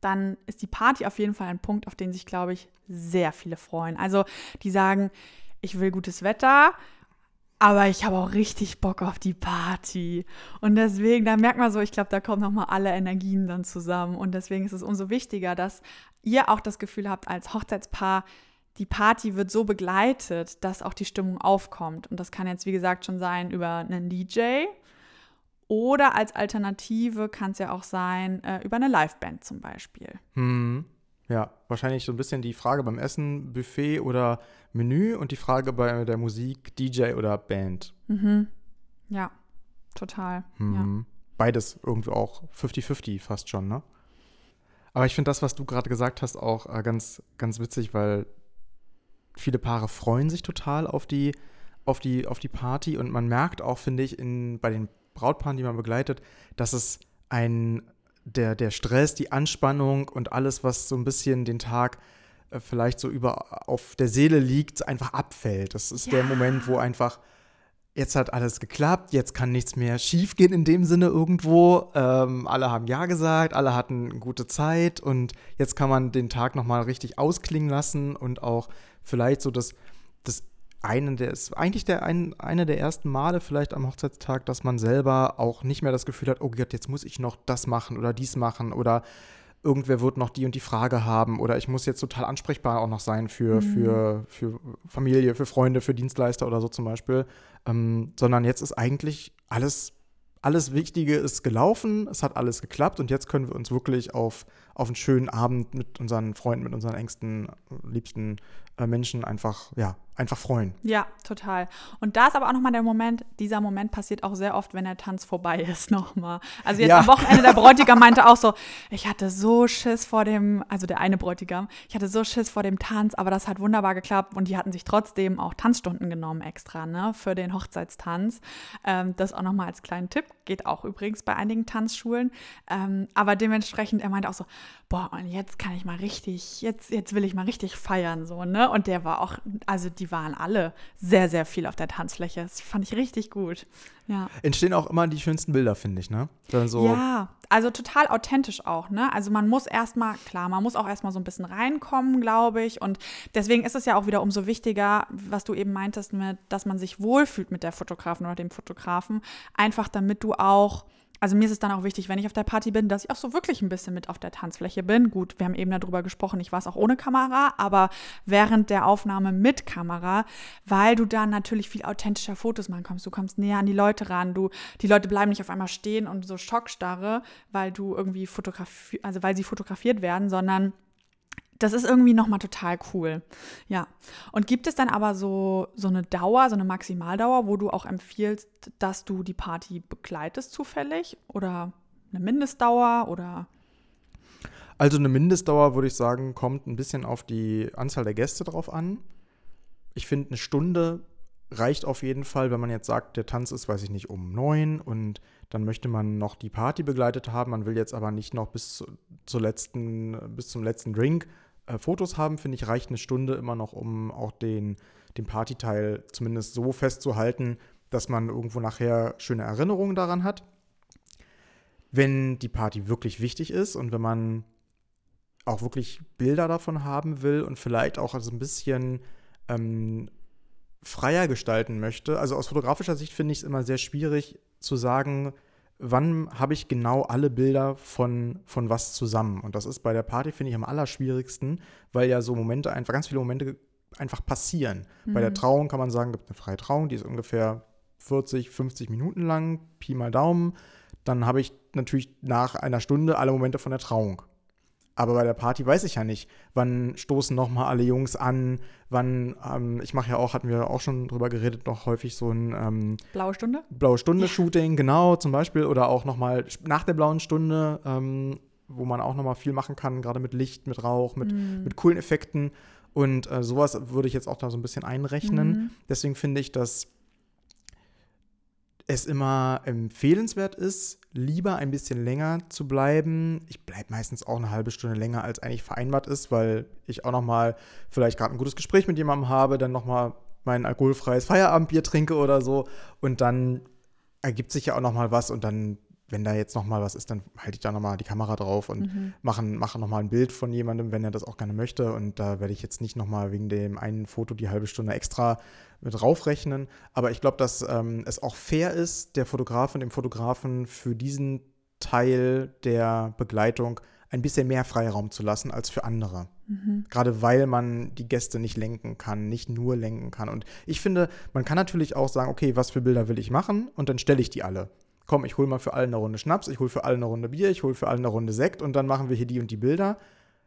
dann ist die Party auf jeden Fall ein Punkt, auf den sich, glaube ich, sehr viele freuen. Also die sagen, ich will gutes Wetter, aber ich habe auch richtig Bock auf die Party. Und deswegen, da merkt man so, ich glaube, da kommen nochmal alle Energien dann zusammen. Und deswegen ist es umso wichtiger, dass ihr auch das Gefühl habt, als Hochzeitspaar, die Party wird so begleitet, dass auch die Stimmung aufkommt. Und das kann jetzt, wie gesagt, schon sein über einen DJ. Oder als Alternative kann es ja auch sein äh, über eine Liveband zum Beispiel. Hm. Ja, wahrscheinlich so ein bisschen die Frage beim Essen, Buffet oder Menü und die Frage bei der Musik, DJ oder Band. Mhm. Ja, total. Mhm. Ja. Beides irgendwie auch 50-50 fast schon, ne? Aber ich finde das, was du gerade gesagt hast, auch äh, ganz, ganz witzig, weil viele Paare freuen sich total auf die, auf die, auf die Party und man merkt auch, finde ich, in, bei den Brautpaaren, die man begleitet, dass es ein, der, der Stress, die Anspannung und alles, was so ein bisschen den Tag äh, vielleicht so über auf der Seele liegt, einfach abfällt. Das ist ja. der Moment, wo einfach jetzt hat alles geklappt, jetzt kann nichts mehr schiefgehen in dem Sinne irgendwo. Ähm, alle haben Ja gesagt, alle hatten gute Zeit und jetzt kann man den Tag nochmal richtig ausklingen lassen und auch vielleicht so das, das einen der ist eigentlich der ein, eine der ersten Male vielleicht am Hochzeitstag, dass man selber auch nicht mehr das Gefühl hat, oh Gott, jetzt muss ich noch das machen oder dies machen oder irgendwer wird noch die und die Frage haben oder ich muss jetzt total ansprechbar auch noch sein für, mhm. für, für Familie, für Freunde, für Dienstleister oder so zum Beispiel, ähm, sondern jetzt ist eigentlich alles, alles Wichtige ist gelaufen, es hat alles geklappt und jetzt können wir uns wirklich auf, auf einen schönen Abend mit unseren Freunden, mit unseren engsten, liebsten äh, Menschen einfach, ja, einfach freuen. Ja, total. Und da ist aber auch nochmal der Moment, dieser Moment passiert auch sehr oft, wenn der Tanz vorbei ist nochmal. Also jetzt ja. am Wochenende, der Bräutigam meinte auch so, ich hatte so Schiss vor dem, also der eine Bräutigam, ich hatte so Schiss vor dem Tanz, aber das hat wunderbar geklappt und die hatten sich trotzdem auch Tanzstunden genommen extra, ne, für den Hochzeitstanz. Ähm, das auch nochmal als kleinen Tipp, geht auch übrigens bei einigen Tanzschulen. Ähm, aber dementsprechend, er meinte auch so, boah, und jetzt kann ich mal richtig, jetzt, jetzt will ich mal richtig feiern, so, ne? Und der war auch, also die waren alle sehr, sehr viel auf der Tanzfläche. Das fand ich richtig gut. Ja. Entstehen auch immer die schönsten Bilder, finde ich, ne? So ja, also total authentisch auch, ne? Also man muss erstmal, klar, man muss auch erstmal so ein bisschen reinkommen, glaube ich. Und deswegen ist es ja auch wieder umso wichtiger, was du eben meintest, mit, dass man sich wohlfühlt mit der Fotografin oder dem Fotografen. Einfach damit du auch also mir ist es dann auch wichtig, wenn ich auf der Party bin, dass ich auch so wirklich ein bisschen mit auf der Tanzfläche bin. Gut, wir haben eben darüber gesprochen, ich war es auch ohne Kamera, aber während der Aufnahme mit Kamera, weil du dann natürlich viel authentischer Fotos machen kannst. Du kommst näher an die Leute ran, du, die Leute bleiben nicht auf einmal stehen und so schockstarre, weil du irgendwie fotografiert, also weil sie fotografiert werden, sondern das ist irgendwie nochmal total cool. Ja. Und gibt es dann aber so, so eine Dauer, so eine Maximaldauer, wo du auch empfiehlst, dass du die Party begleitest zufällig? Oder eine Mindestdauer oder? Also eine Mindestdauer, würde ich sagen, kommt ein bisschen auf die Anzahl der Gäste drauf an. Ich finde, eine Stunde reicht auf jeden Fall, wenn man jetzt sagt, der Tanz ist, weiß ich nicht, um neun und dann möchte man noch die Party begleitet haben. Man will jetzt aber nicht noch bis, zur letzten, bis zum letzten Drink äh, Fotos haben, finde ich, reicht eine Stunde immer noch, um auch den, den Partyteil zumindest so festzuhalten, dass man irgendwo nachher schöne Erinnerungen daran hat. Wenn die Party wirklich wichtig ist und wenn man auch wirklich Bilder davon haben will und vielleicht auch also ein bisschen ähm, freier gestalten möchte. Also aus fotografischer Sicht finde ich es immer sehr schwierig zu sagen, wann habe ich genau alle Bilder von, von was zusammen. Und das ist bei der Party, finde ich, am allerschwierigsten, weil ja so Momente, einfach ganz viele Momente einfach passieren. Mhm. Bei der mhm. Trauung kann man sagen, gibt eine freie Trauung, die ist ungefähr 40, 50 Minuten lang, Pi mal Daumen. Dann habe ich natürlich nach einer Stunde alle Momente von der Trauung. Aber bei der Party weiß ich ja nicht, wann stoßen nochmal alle Jungs an, wann, ähm, ich mache ja auch, hatten wir auch schon drüber geredet, noch häufig so ein ähm, Blaue Stunde? Blaue Stunde-Shooting, ja. genau, zum Beispiel. Oder auch nochmal nach der blauen Stunde, ähm, wo man auch nochmal viel machen kann, gerade mit Licht, mit Rauch, mit, mm. mit coolen Effekten. Und äh, sowas würde ich jetzt auch da so ein bisschen einrechnen. Mm. Deswegen finde ich, dass es immer empfehlenswert ist, lieber ein bisschen länger zu bleiben. Ich bleibe meistens auch eine halbe Stunde länger, als eigentlich vereinbart ist, weil ich auch noch mal vielleicht gerade ein gutes Gespräch mit jemandem habe, dann noch mal mein alkoholfreies Feierabendbier trinke oder so und dann ergibt sich ja auch noch mal was und dann wenn da jetzt noch mal was ist, dann halte ich da noch mal die Kamera drauf und mhm. mache, mache noch mal ein Bild von jemandem, wenn er das auch gerne möchte. Und da werde ich jetzt nicht noch mal wegen dem einen Foto die halbe Stunde extra mit draufrechnen. Aber ich glaube, dass ähm, es auch fair ist, der Fotografin, dem Fotografen für diesen Teil der Begleitung ein bisschen mehr Freiraum zu lassen als für andere. Mhm. Gerade weil man die Gäste nicht lenken kann, nicht nur lenken kann. Und ich finde, man kann natürlich auch sagen, okay, was für Bilder will ich machen? Und dann stelle ich die alle komm, ich hole mal für alle eine Runde Schnaps, ich hole für alle eine Runde Bier, ich hole für alle eine Runde Sekt und dann machen wir hier die und die Bilder.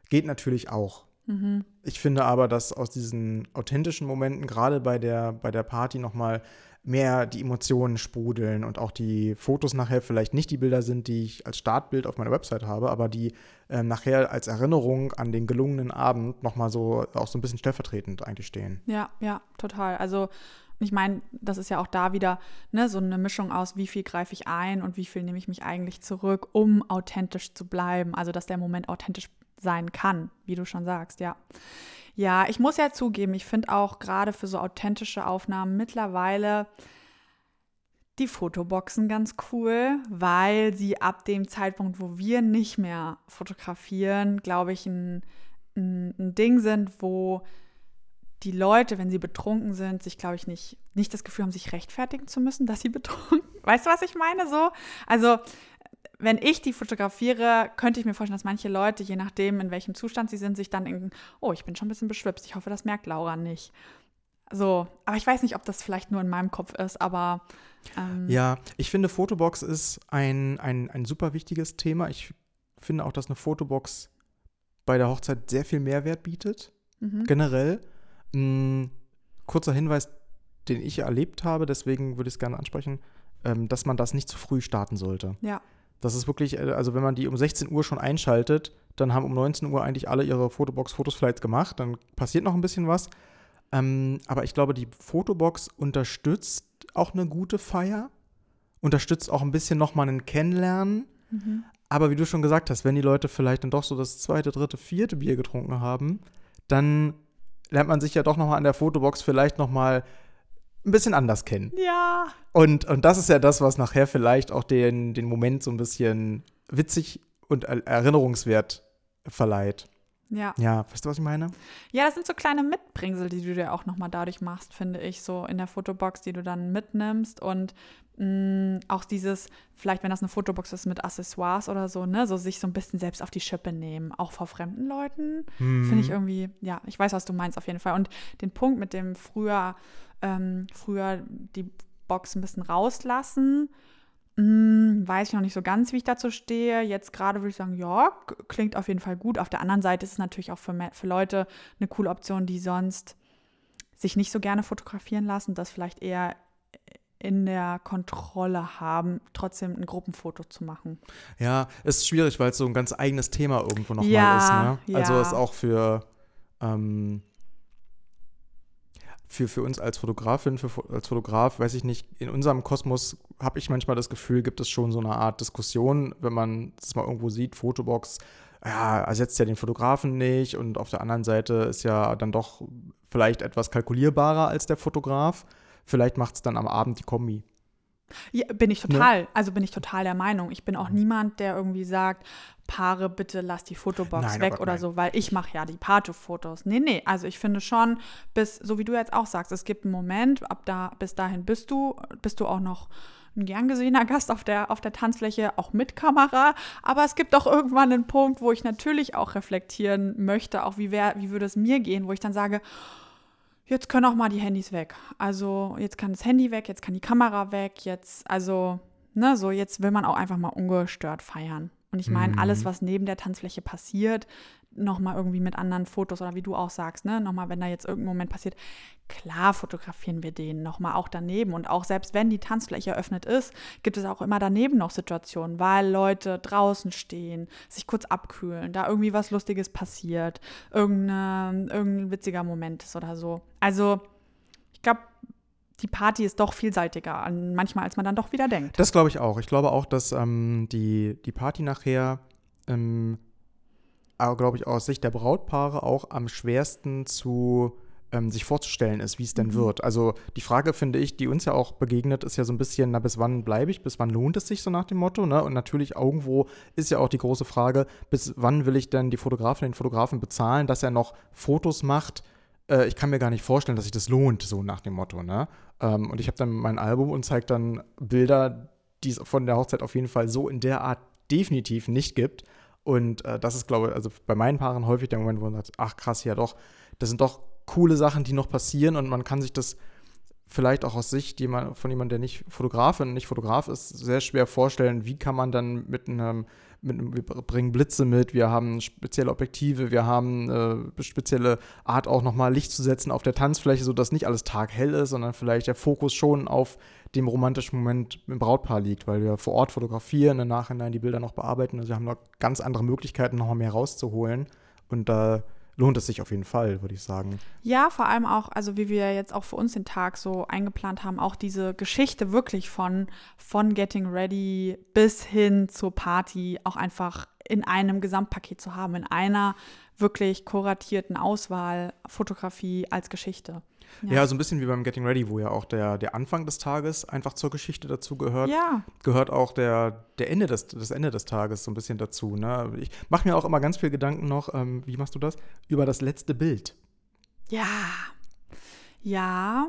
Geht natürlich auch. Mhm. Ich finde aber, dass aus diesen authentischen Momenten, gerade bei der, bei der Party, nochmal mehr die Emotionen sprudeln und auch die Fotos nachher vielleicht nicht die Bilder sind, die ich als Startbild auf meiner Website habe, aber die äh, nachher als Erinnerung an den gelungenen Abend nochmal so auch so ein bisschen stellvertretend eigentlich stehen. Ja, ja, total. Also ich meine, das ist ja auch da wieder ne, so eine Mischung aus, wie viel greife ich ein und wie viel nehme ich mich eigentlich zurück, um authentisch zu bleiben. Also, dass der Moment authentisch sein kann, wie du schon sagst, ja. Ja, ich muss ja zugeben, ich finde auch gerade für so authentische Aufnahmen mittlerweile die Fotoboxen ganz cool, weil sie ab dem Zeitpunkt, wo wir nicht mehr fotografieren, glaube ich, ein, ein, ein, Ding sind, wo die Leute, wenn sie betrunken sind, sich, glaube ich, nicht, nicht das Gefühl haben, sich rechtfertigen zu müssen, dass sie betrunken. Weißt du, was ich meine? So? Also wenn ich die fotografiere, könnte ich mir vorstellen, dass manche Leute, je nachdem, in welchem Zustand sie sind, sich dann denken, oh, ich bin schon ein bisschen beschwipst. Ich hoffe, das merkt Laura nicht. So, aber ich weiß nicht, ob das vielleicht nur in meinem Kopf ist, aber. Ähm ja, ich finde, Fotobox ist ein, ein, ein super wichtiges Thema. Ich finde auch, dass eine Fotobox bei der Hochzeit sehr viel Mehrwert bietet, mhm. generell. Ein kurzer Hinweis, den ich erlebt habe, deswegen würde ich es gerne ansprechen, ähm, dass man das nicht zu früh starten sollte. Ja. Das ist wirklich, äh, also wenn man die um 16 Uhr schon einschaltet, dann haben um 19 Uhr eigentlich alle ihre Fotobox-Fotos vielleicht gemacht. Dann passiert noch ein bisschen was. Ähm, aber ich glaube, die Fotobox unterstützt auch eine gute Feier, unterstützt auch ein bisschen nochmal ein Kennenlernen. Mhm. Aber wie du schon gesagt hast, wenn die Leute vielleicht dann doch so das zweite, dritte, vierte Bier getrunken haben, dann lernt man sich ja doch nochmal an der Fotobox vielleicht nochmal ein bisschen anders kennen. Ja. Und, und das ist ja das, was nachher vielleicht auch den, den Moment so ein bisschen witzig und erinnerungswert verleiht. Ja. Ja, weißt du, was ich meine? Ja, das sind so kleine Mitbringsel, die du dir auch nochmal dadurch machst, finde ich, so in der Fotobox, die du dann mitnimmst und mh, mm, auch dieses, vielleicht wenn das eine Fotobox ist mit Accessoires oder so, ne, so sich so ein bisschen selbst auf die Schippe nehmen, auch vor fremden Leuten, mhm. finde ich irgendwie, ja, ich weiß, was du meinst auf jeden Fall. Und den Punkt mit dem früher ähm, früher die Box ein bisschen rauslassen. Hm, weiß ich noch nicht so ganz, wie ich dazu stehe. Jetzt gerade würde ich sagen, ja, klingt auf jeden Fall gut. Auf der anderen Seite ist es natürlich auch für, für Leute eine coole Option, die sonst sich nicht so gerne fotografieren lassen, das vielleicht eher in der Kontrolle haben, trotzdem ein Gruppenfoto zu machen. Ja, ist schwierig, weil es so ein ganz eigenes Thema irgendwo nochmal ja, ist. Ne? Also ist auch für ähm, für, für uns als Fotografin, für, als Fotograf, weiß ich nicht, in unserem Kosmos habe ich manchmal das Gefühl, gibt es schon so eine Art Diskussion, wenn man das mal irgendwo sieht, Fotobox, ja, ersetzt ja den Fotografen nicht und auf der anderen Seite ist ja dann doch vielleicht etwas kalkulierbarer als der Fotograf. Vielleicht macht es dann am Abend die Kombi. Ja, bin ich ne? total. Ne? Also bin ich total der Meinung. Ich bin auch niemand, der irgendwie sagt, Paare, bitte lass die Fotobox nein, weg oder nein. so, weil ich mache ja die Party-Fotos. Nee, nee, also ich finde schon, bis, so wie du jetzt auch sagst, es gibt einen Moment, ab da, bis dahin bist du, bist du auch noch ein gern gesehener Gast auf der, auf der Tanzfläche, auch mit Kamera. Aber es gibt auch irgendwann einen Punkt, wo ich natürlich auch reflektieren möchte, auch wie, wär, wie würde es mir gehen, wo ich dann sage, jetzt können auch mal die Handys weg. Also jetzt kann das Handy weg, jetzt kann die Kamera weg, jetzt, also, ne, so jetzt will man auch einfach mal ungestört feiern. Und ich meine, mhm. alles, was neben der Tanzfläche passiert, nochmal irgendwie mit anderen Fotos oder wie du auch sagst, ne, nochmal, wenn da jetzt irgendein Moment passiert, klar fotografieren wir den nochmal auch daneben. Und auch selbst wenn die Tanzfläche eröffnet ist, gibt es auch immer daneben noch Situationen, weil Leute draußen stehen, sich kurz abkühlen, da irgendwie was Lustiges passiert, irgendein, witziger Moment ist oder so. Also, ich glaube, die Party ist doch vielseitiger, manchmal als man dann doch wieder denkt. Das glaube ich auch. Ich glaube auch, dass ähm, die, die Party nachher ähm, glaube ich, aus Sicht der Brautpaare auch am schwersten zu ähm, sich vorzustellen ist, wie es denn mhm. wird. Also die Frage, finde ich, die uns ja auch begegnet, ist ja so ein bisschen, na, bis wann bleibe ich, bis wann lohnt es sich so nach dem Motto, ne? Und natürlich irgendwo ist ja auch die große Frage, bis wann will ich denn die Fotografin, den Fotografen bezahlen, dass er noch Fotos macht, äh, ich kann mir gar nicht vorstellen, dass sich das lohnt, so nach dem Motto. Ne? Ähm, und ich habe dann mein Album und zeige dann Bilder, die es von der Hochzeit auf jeden Fall so in der Art definitiv nicht gibt. Und äh, das ist, glaube ich, also bei meinen Paaren häufig der Moment, wo man sagt, ach krass, ja doch, das sind doch coole Sachen, die noch passieren. Und man kann sich das vielleicht auch aus Sicht jemand, von jemandem, der nicht Fotografin, nicht Fotograf ist, sehr schwer vorstellen, wie kann man dann mit einem, mit einem, wir bringen Blitze mit, wir haben spezielle Objektive, wir haben äh, spezielle Art auch nochmal Licht zu setzen auf der Tanzfläche, sodass nicht alles taghell ist, sondern vielleicht der Fokus schon auf dem romantischen Moment im Brautpaar liegt, weil wir vor Ort fotografieren, im Nachhinein die Bilder noch bearbeiten. Also wir haben noch ganz andere Möglichkeiten, noch mehr rauszuholen. Und da lohnt es sich auf jeden Fall, würde ich sagen. Ja, vor allem auch, also wie wir jetzt auch für uns den Tag so eingeplant haben, auch diese Geschichte wirklich von, von Getting Ready bis hin zur Party auch einfach in einem Gesamtpaket zu haben, in einer wirklich kuratierten Auswahl Fotografie als Geschichte. Ja. ja. so ein bisschen wie beim Getting Ready, wo ja auch der, der Anfang des Tages einfach zur Geschichte dazu gehört. Ja. Gehört auch der, der Ende des, das Ende des Tages so ein bisschen dazu. Ne? Ich mache mir auch immer ganz viel Gedanken noch, ähm, wie machst du das? Über das letzte Bild. Ja. Ja.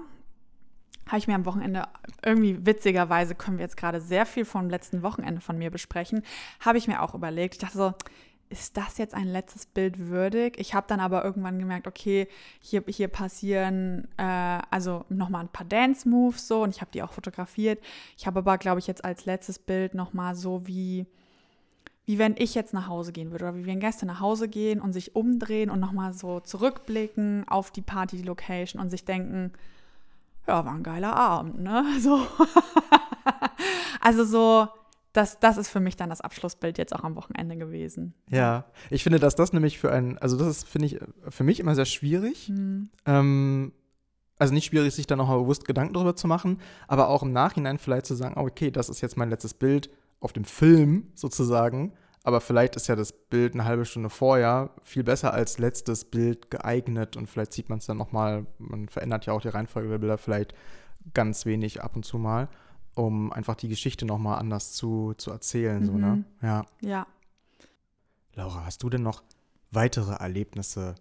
Habe ich mir am Wochenende, irgendwie witzigerweise können wir jetzt gerade sehr viel vom letzten Wochenende von mir besprechen, habe ich mir auch überlegt. Ich dachte so, ist das jetzt ein letztes Bild würdig? Ich habe dann aber irgendwann gemerkt, okay, hier, hier passieren äh, also nochmal ein paar Dance-Moves so und ich habe die auch fotografiert. Ich habe aber, glaube ich, jetzt als letztes Bild nochmal so wie, wie wenn ich jetzt nach Hause gehen würde oder wie wenn Gäste nach Hause gehen und sich umdrehen und nochmal so zurückblicken auf die Party-Location und sich denken, ja, war ein geiler Abend, ne? So. also so das, das ist für mich dann das Abschlussbild jetzt auch am Wochenende gewesen. Ja, ich finde, dass das nämlich für ein, also das ist, finde ich, für mich immer sehr schwierig. Mhm. Ähm, also nicht schwierig, sich da nochmal bewusst Gedanken darüber zu machen, aber auch im Nachhinein vielleicht zu sagen, oh, okay, das ist jetzt mein letztes Bild auf dem Film sozusagen, aber vielleicht ist ja das Bild eine halbe Stunde vorher viel besser als letztes Bild geeignet und vielleicht sieht man es dann nochmal, man verändert ja auch die Reihenfolge der Bilder vielleicht ganz wenig ab und zu mal um einfach die Geschichte nochmal anders zu, zu erzählen. Mhm. So, ne? Mhm. Ja. Ja. Laura, hast du denn noch weitere Erlebnisse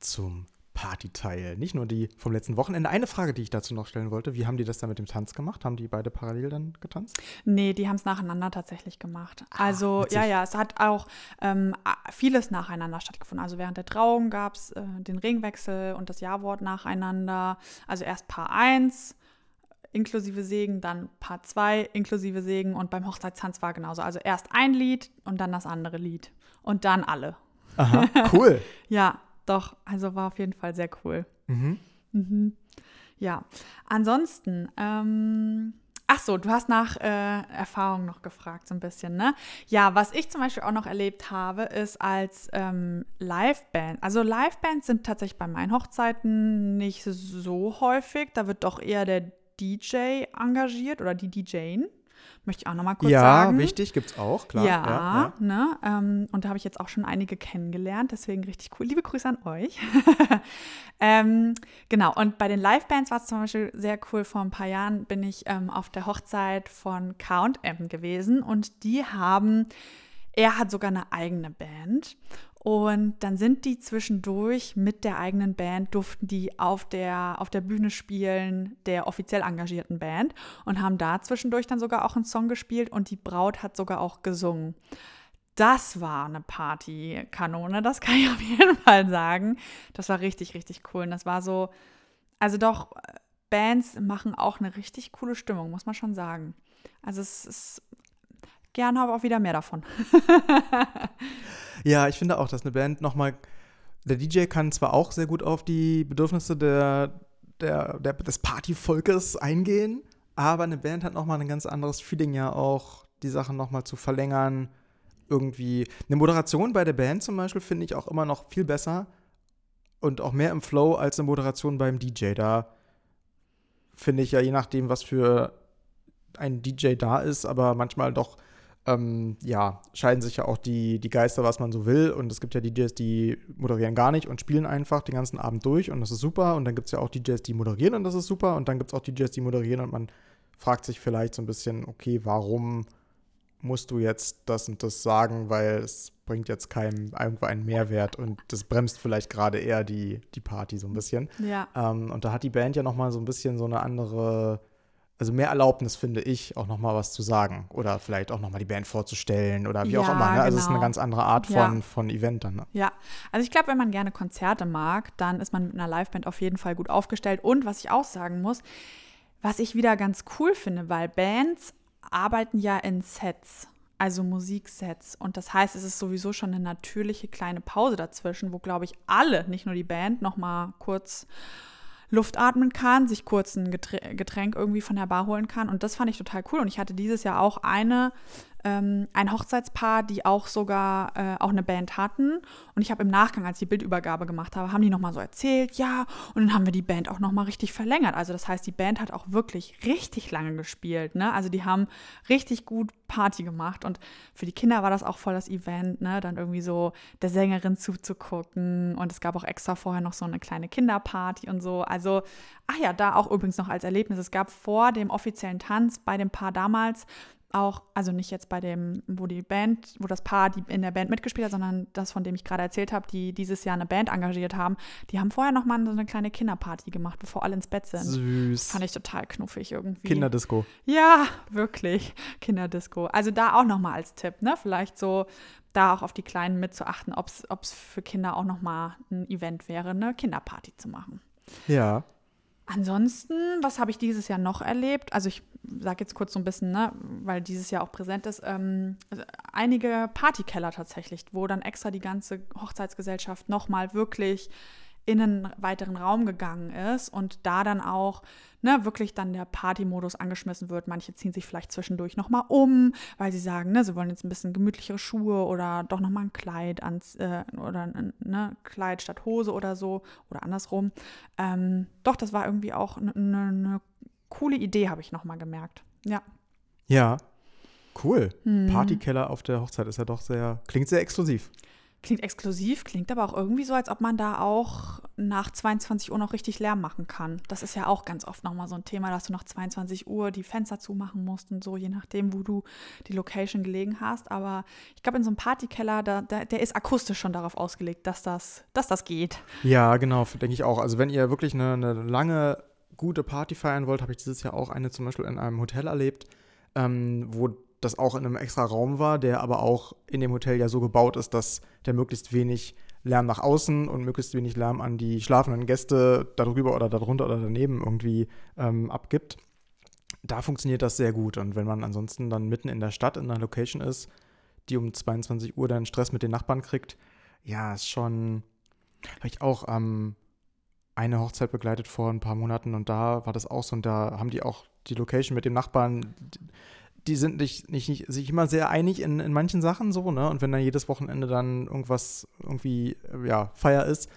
zum Partyteil? Nicht nur die vom letzten Wochenende. Eine Frage, die ich dazu noch stellen wollte: Wie haben die das dann mit dem Tanz gemacht? Haben die beide parallel dann getanzt? Nee, die haben es nacheinander tatsächlich gemacht. Ah, also, witzig. ja, ja, es hat auch ähm, vieles nacheinander stattgefunden. Also, während der Trauung gab es äh, den Ringwechsel und das Ja-Wort nacheinander. Also, erst Paar 1 inklusive Segen, dann Part 2 inklusive Segen und beim Hochzeitstanz war genauso. Also erst ein Lied und dann das andere Lied und dann alle. Aha, cool. ja, doch, also war auf jeden Fall sehr cool. Mhm. Mhm. Ja, ansonsten, ähm, ach so, du hast nach äh, Erfahrung noch gefragt, so ein bisschen, ne? Ja, was ich zum Beispiel auch noch erlebt habe, ist als ähm, Liveband. Also Livebands sind tatsächlich bei meinen Hochzeiten nicht so häufig. Da wird doch eher der DJ engagiert oder die DJen. Möchte ich auch nochmal kurz ja, sagen. Ja, wichtig, gibt es auch, klar. Ja, ja, ja. Ne, ähm, und da habe ich jetzt auch schon einige kennengelernt, deswegen richtig cool. Liebe Grüße an euch. ähm, genau, und bei den Livebands war es zum Beispiel sehr cool. Vor ein paar Jahren bin ich ähm, auf der Hochzeit von K&M gewesen und die haben, er hat sogar eine eigene Band und dann sind die zwischendurch mit der eigenen Band, durften die auf der, auf der Bühne spielen, der offiziell engagierten Band und haben da zwischendurch dann sogar auch einen Song gespielt und die Braut hat sogar auch gesungen. Das war eine Partykanone, das kann ich auf jeden Fall sagen. Das war richtig, richtig cool. Und das war so, also doch, Bands machen auch eine richtig coole Stimmung, muss man schon sagen. Also es ist gerne aber auch wieder mehr davon. ja, ich finde auch, dass eine Band nochmal. Der DJ kann zwar auch sehr gut auf die Bedürfnisse der, der, der des Partyvolkes eingehen, aber eine Band hat nochmal ein ganz anderes Feeling ja auch, die Sachen nochmal zu verlängern. Irgendwie. Eine Moderation bei der Band zum Beispiel finde ich auch immer noch viel besser und auch mehr im Flow als eine Moderation beim DJ. Da finde ich ja, je nachdem, was für ein DJ da ist, aber manchmal doch ähm, ja, scheiden sich ja auch die, die Geister, was man so will. Und es gibt ja DJs, die moderieren gar nicht und spielen einfach den ganzen Abend durch und das ist super. Und dann gibt es ja auch DJs, die moderieren und das ist super. Und dann gibt es auch DJs, die moderieren und man fragt sich vielleicht so ein bisschen, okay, warum musst du jetzt das und das sagen, weil es bringt jetzt keinem irgendwo einen Mehrwert und das bremst vielleicht gerade eher die, die Party so ein bisschen. Ja. Ähm, und da hat die Band ja noch mal so ein bisschen so eine andere also mehr Erlaubnis, finde ich, auch nochmal was zu sagen. Oder vielleicht auch nochmal die Band vorzustellen oder wie ja, auch immer. Ne? Also es ist eine genau. ganz andere Art von, ja. von Event dann. Ne? Ja, also ich glaube, wenn man gerne Konzerte mag, dann ist man mit einer Liveband auf jeden Fall gut aufgestellt. Und was ich auch sagen muss, was ich wieder ganz cool finde, weil Bands arbeiten ja in Sets, also Musiksets. Und das heißt, es ist sowieso schon eine natürliche kleine Pause dazwischen, wo, glaube ich, alle, nicht nur die Band, nochmal kurz Luft atmen kann, sich kurz ein Getränk irgendwie von der Bar holen kann. Und das fand ich total cool. Und ich hatte dieses Jahr auch eine ähm, ein Hochzeitspaar, die auch sogar äh, auch eine Band hatten. Und ich habe im Nachgang, als ich die Bildübergabe gemacht habe, haben die nochmal so erzählt, ja, und dann haben wir die Band auch nochmal richtig verlängert. Also das heißt, die Band hat auch wirklich richtig lange gespielt. Ne? Also die haben richtig gut Party gemacht. Und für die Kinder war das auch voll das Event, ne? dann irgendwie so der Sängerin zuzugucken. Und es gab auch extra vorher noch so eine kleine Kinderparty und so. Also, ach ja, da auch übrigens noch als Erlebnis. Es gab vor dem offiziellen Tanz bei dem Paar damals auch, also nicht jetzt bei dem, wo die Band, wo das Paar die in der Band mitgespielt hat, sondern das, von dem ich gerade erzählt habe, die dieses Jahr eine Band engagiert haben, die haben vorher noch mal so eine kleine Kinderparty gemacht, bevor alle ins Bett sind. Süß. Fand ich total knuffig irgendwie. Kinderdisco. Ja, wirklich. Kinderdisco. Also da auch noch mal als Tipp, ne? Vielleicht so da auch auf die Kleinen mitzuachten, ob es für Kinder auch noch mal ein Event wäre, eine Kinderparty zu machen. Ja. Ansonsten, was habe ich dieses Jahr noch erlebt? Also ich sage jetzt kurz so ein bisschen, ne, weil dieses Jahr auch präsent ist, ähm, also einige Partykeller tatsächlich, wo dann extra die ganze Hochzeitsgesellschaft nochmal wirklich in einen weiteren Raum gegangen ist und da dann auch ne, wirklich dann der Partymodus angeschmissen wird. Manche ziehen sich vielleicht zwischendurch nochmal um, weil sie sagen, ne, sie wollen jetzt ein bisschen gemütlichere Schuhe oder doch nochmal ein Kleid ans, äh, oder ein ne, Kleid statt Hose oder so oder andersrum. Ähm, doch, das war irgendwie auch eine ne, ne coole Idee, habe ich nochmal gemerkt. Ja. Ja, cool. Hm. Partykeller auf der Hochzeit ist ja doch sehr, klingt sehr exklusiv. Klingt exklusiv, klingt aber auch irgendwie so, als ob man da auch nach 22 Uhr noch richtig Lärm machen kann. Das ist ja auch ganz oft nochmal so ein Thema, dass du nach 22 Uhr die Fenster zumachen musst und so, je nachdem, wo du die Location gelegen hast. Aber ich glaube, in so einem Partykeller, da, da, der ist akustisch schon darauf ausgelegt, dass das, dass das geht. Ja, genau, denke ich auch. Also wenn ihr wirklich eine, eine lange, gute Party feiern wollt, habe ich dieses Jahr auch eine zum Beispiel in einem Hotel erlebt, ähm, wo das auch in einem extra Raum war, der aber auch in dem Hotel ja so gebaut ist, dass der möglichst wenig Lärm nach außen und möglichst wenig Lärm an die schlafenden Gäste darüber oder darunter oder daneben irgendwie ähm, abgibt. Da funktioniert das sehr gut. Und wenn man ansonsten dann mitten in der Stadt in einer Location ist, die um 22 Uhr dann Stress mit den Nachbarn kriegt, ja, ist schon. Habe ich auch ähm, eine Hochzeit begleitet vor ein paar Monaten und da war das auch so und da haben die auch die Location mit dem Nachbarn die sind nicht, nicht, nicht, sich immer sehr einig in, in manchen Sachen so, ne? Und wenn dann jedes Wochenende dann irgendwas irgendwie, ja, Feier ist,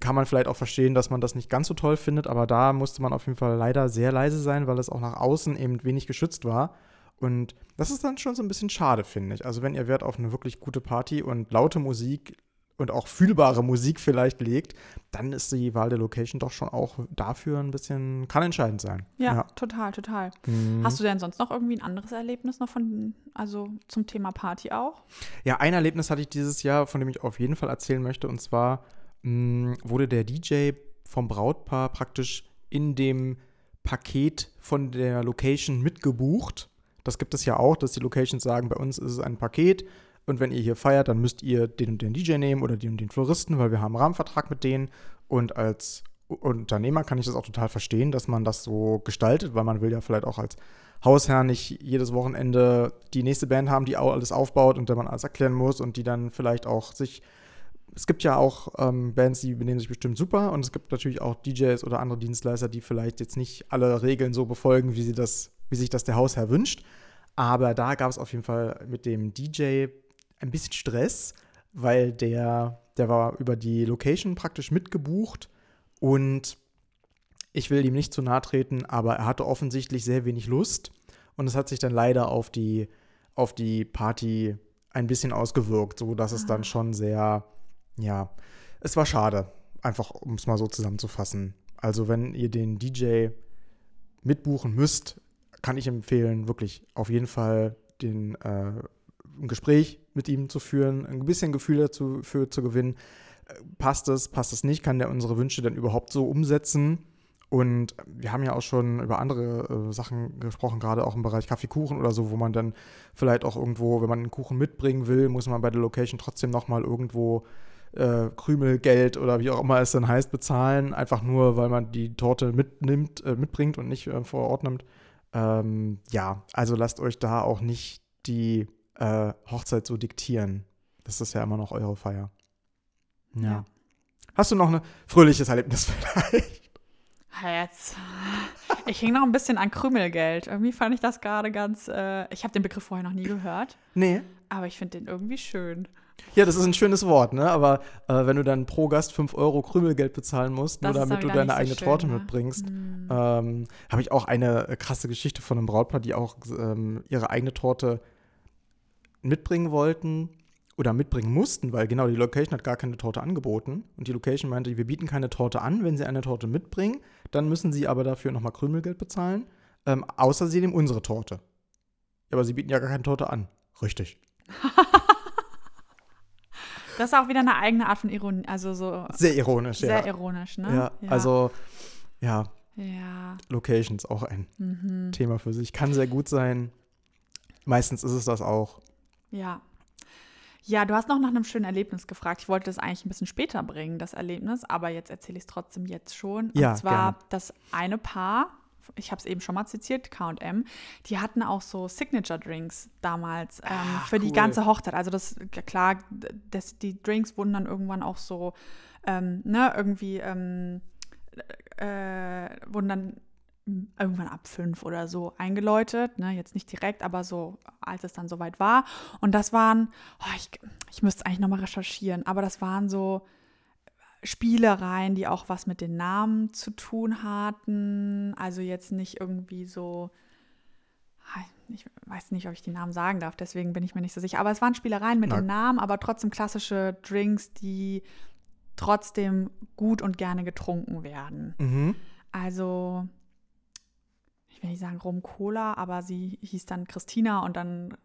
kann man vielleicht auch verstehen, dass man das nicht ganz so toll findet, aber da musste man auf jeden Fall leider sehr leise sein, weil es auch nach außen eben wenig geschützt war. Und das ist dann schon so ein bisschen schade, finde ich. Also wenn ihr Wert auf eine wirklich gute Party und laute Musik und auch fühlbare Musik vielleicht legt, dann ist die Wahl der Location doch schon auch dafür ein bisschen, kann entscheidend sein. Ja, ja. total, total. Mhm. Hast du denn sonst noch irgendwie ein anderes Erlebnis noch von, also zum Thema Party auch? Ja, ein Erlebnis hatte ich dieses Jahr, von dem ich auf jeden Fall erzählen möchte, und zwar mh, wurde der DJ vom Brautpaar praktisch in dem Paket von der Location mitgebucht. Das gibt es ja auch, dass die Locations sagen, bei uns ist es ein Paket und wenn ihr hier feiert, dann müsst ihr den und den DJ nehmen oder den und den Floristen, weil wir haben einen Rahmenvertrag mit denen. Und als Unternehmer kann ich das auch total verstehen, dass man das so gestaltet, weil man will ja vielleicht auch als Hausherr nicht jedes Wochenende die nächste Band haben, die alles aufbaut und der man alles erklären muss und die dann vielleicht auch sich. Es gibt ja auch ähm, Bands, die benehmen sich bestimmt super und es gibt natürlich auch DJs oder andere Dienstleister, die vielleicht jetzt nicht alle Regeln so befolgen, wie sie das, wie sich das der Hausherr wünscht. Aber da gab es auf jeden Fall mit dem DJ ein bisschen Stress, weil der, der war über die Location praktisch mitgebucht und ich will ihm nicht zu nahe treten, aber er hatte offensichtlich sehr wenig Lust und es hat sich dann leider auf die, auf die Party ein bisschen ausgewirkt, so dass es dann ah. schon sehr, ja, es war schade, einfach um es mal so zusammenzufassen. Also wenn ihr den DJ mitbuchen müsst, kann ich empfehlen, wirklich auf jeden Fall den äh, ein Gespräch mit ihm zu führen, ein bisschen Gefühl dazu für, zu gewinnen. Äh, passt es, passt es nicht? Kann der unsere Wünsche denn überhaupt so umsetzen? Und wir haben ja auch schon über andere äh, Sachen gesprochen, gerade auch im Bereich Kaffeekuchen oder so, wo man dann vielleicht auch irgendwo, wenn man einen Kuchen mitbringen will, muss man bei der Location trotzdem nochmal irgendwo äh, Krümelgeld oder wie auch immer es dann heißt, bezahlen, einfach nur, weil man die Torte mitnimmt, äh, mitbringt und nicht äh, vor Ort nimmt. Ähm, ja, also lasst euch da auch nicht die äh, Hochzeit so diktieren. Das ist ja immer noch eure Feier. Ja. ja. Hast du noch ein fröhliches Erlebnis vielleicht? Jetzt. Ich hing noch ein bisschen an Krümelgeld. Irgendwie fand ich das gerade ganz. Äh, ich habe den Begriff vorher noch nie gehört. Nee. Aber ich finde den irgendwie schön. Ja, das ist ein schönes Wort, ne? Aber äh, wenn du dann pro Gast 5 Euro Krümelgeld bezahlen musst, Das nur damit du deine so eigene schön, Torte ne? mitbringst, Hm. ähm, habe ich auch eine äh, krasse Geschichte von einem Brautpaar, die auch ähm, ihre eigene Torte mitbringen wollten oder mitbringen mussten, weil genau die Location hat gar keine Torte angeboten. Und die Location meinte, wir bieten keine Torte an. Wenn sie eine Torte mitbringen, dann müssen sie aber dafür nochmal Krümelgeld bezahlen. Ähm, außer sie nehmen unsere Torte. Ja, aber sie bieten ja gar keine Torte an. Richtig. Das ist auch wieder eine eigene Art von Ironie. Also so Sehr ironisch, sehr ja. ironisch, ne? Ja, also, ja, Ja. Locations auch ein Mhm. Thema für sich. Kann sehr gut sein. Meistens ist es das auch. Ja. Ja, du hast noch nach einem schönen Erlebnis gefragt. Ich wollte das eigentlich ein bisschen später bringen, das Erlebnis, aber jetzt erzähle ich es trotzdem jetzt schon. Ja, Und zwar gerne. das eine Paar, ich habe es eben schon mal zitiert, KM, die hatten auch so Signature-Drinks damals ähm, Ach, für die cool. ganze Hochzeit. Also das, klar, das, die Drinks wurden dann irgendwann auch so, ähm, ne, irgendwie, ähm, äh, wurden dann irgendwann ab fünf oder so eingeläutet, ne? jetzt nicht direkt, aber so, als es dann soweit war. Und das waren, oh, ich, ich müsste es eigentlich nochmal recherchieren, aber das waren so Spielereien, die auch was mit den Namen zu tun hatten. Also jetzt nicht irgendwie so, ich weiß nicht, ob ich die Namen sagen darf, deswegen bin ich mir nicht so sicher. Aber es waren Spielereien mit Na- den Namen, aber trotzdem klassische Drinks, die trotzdem gut und gerne getrunken werden. Mhm. Also, will nicht sagen Rum Cola, aber sie hieß dann Christina und dann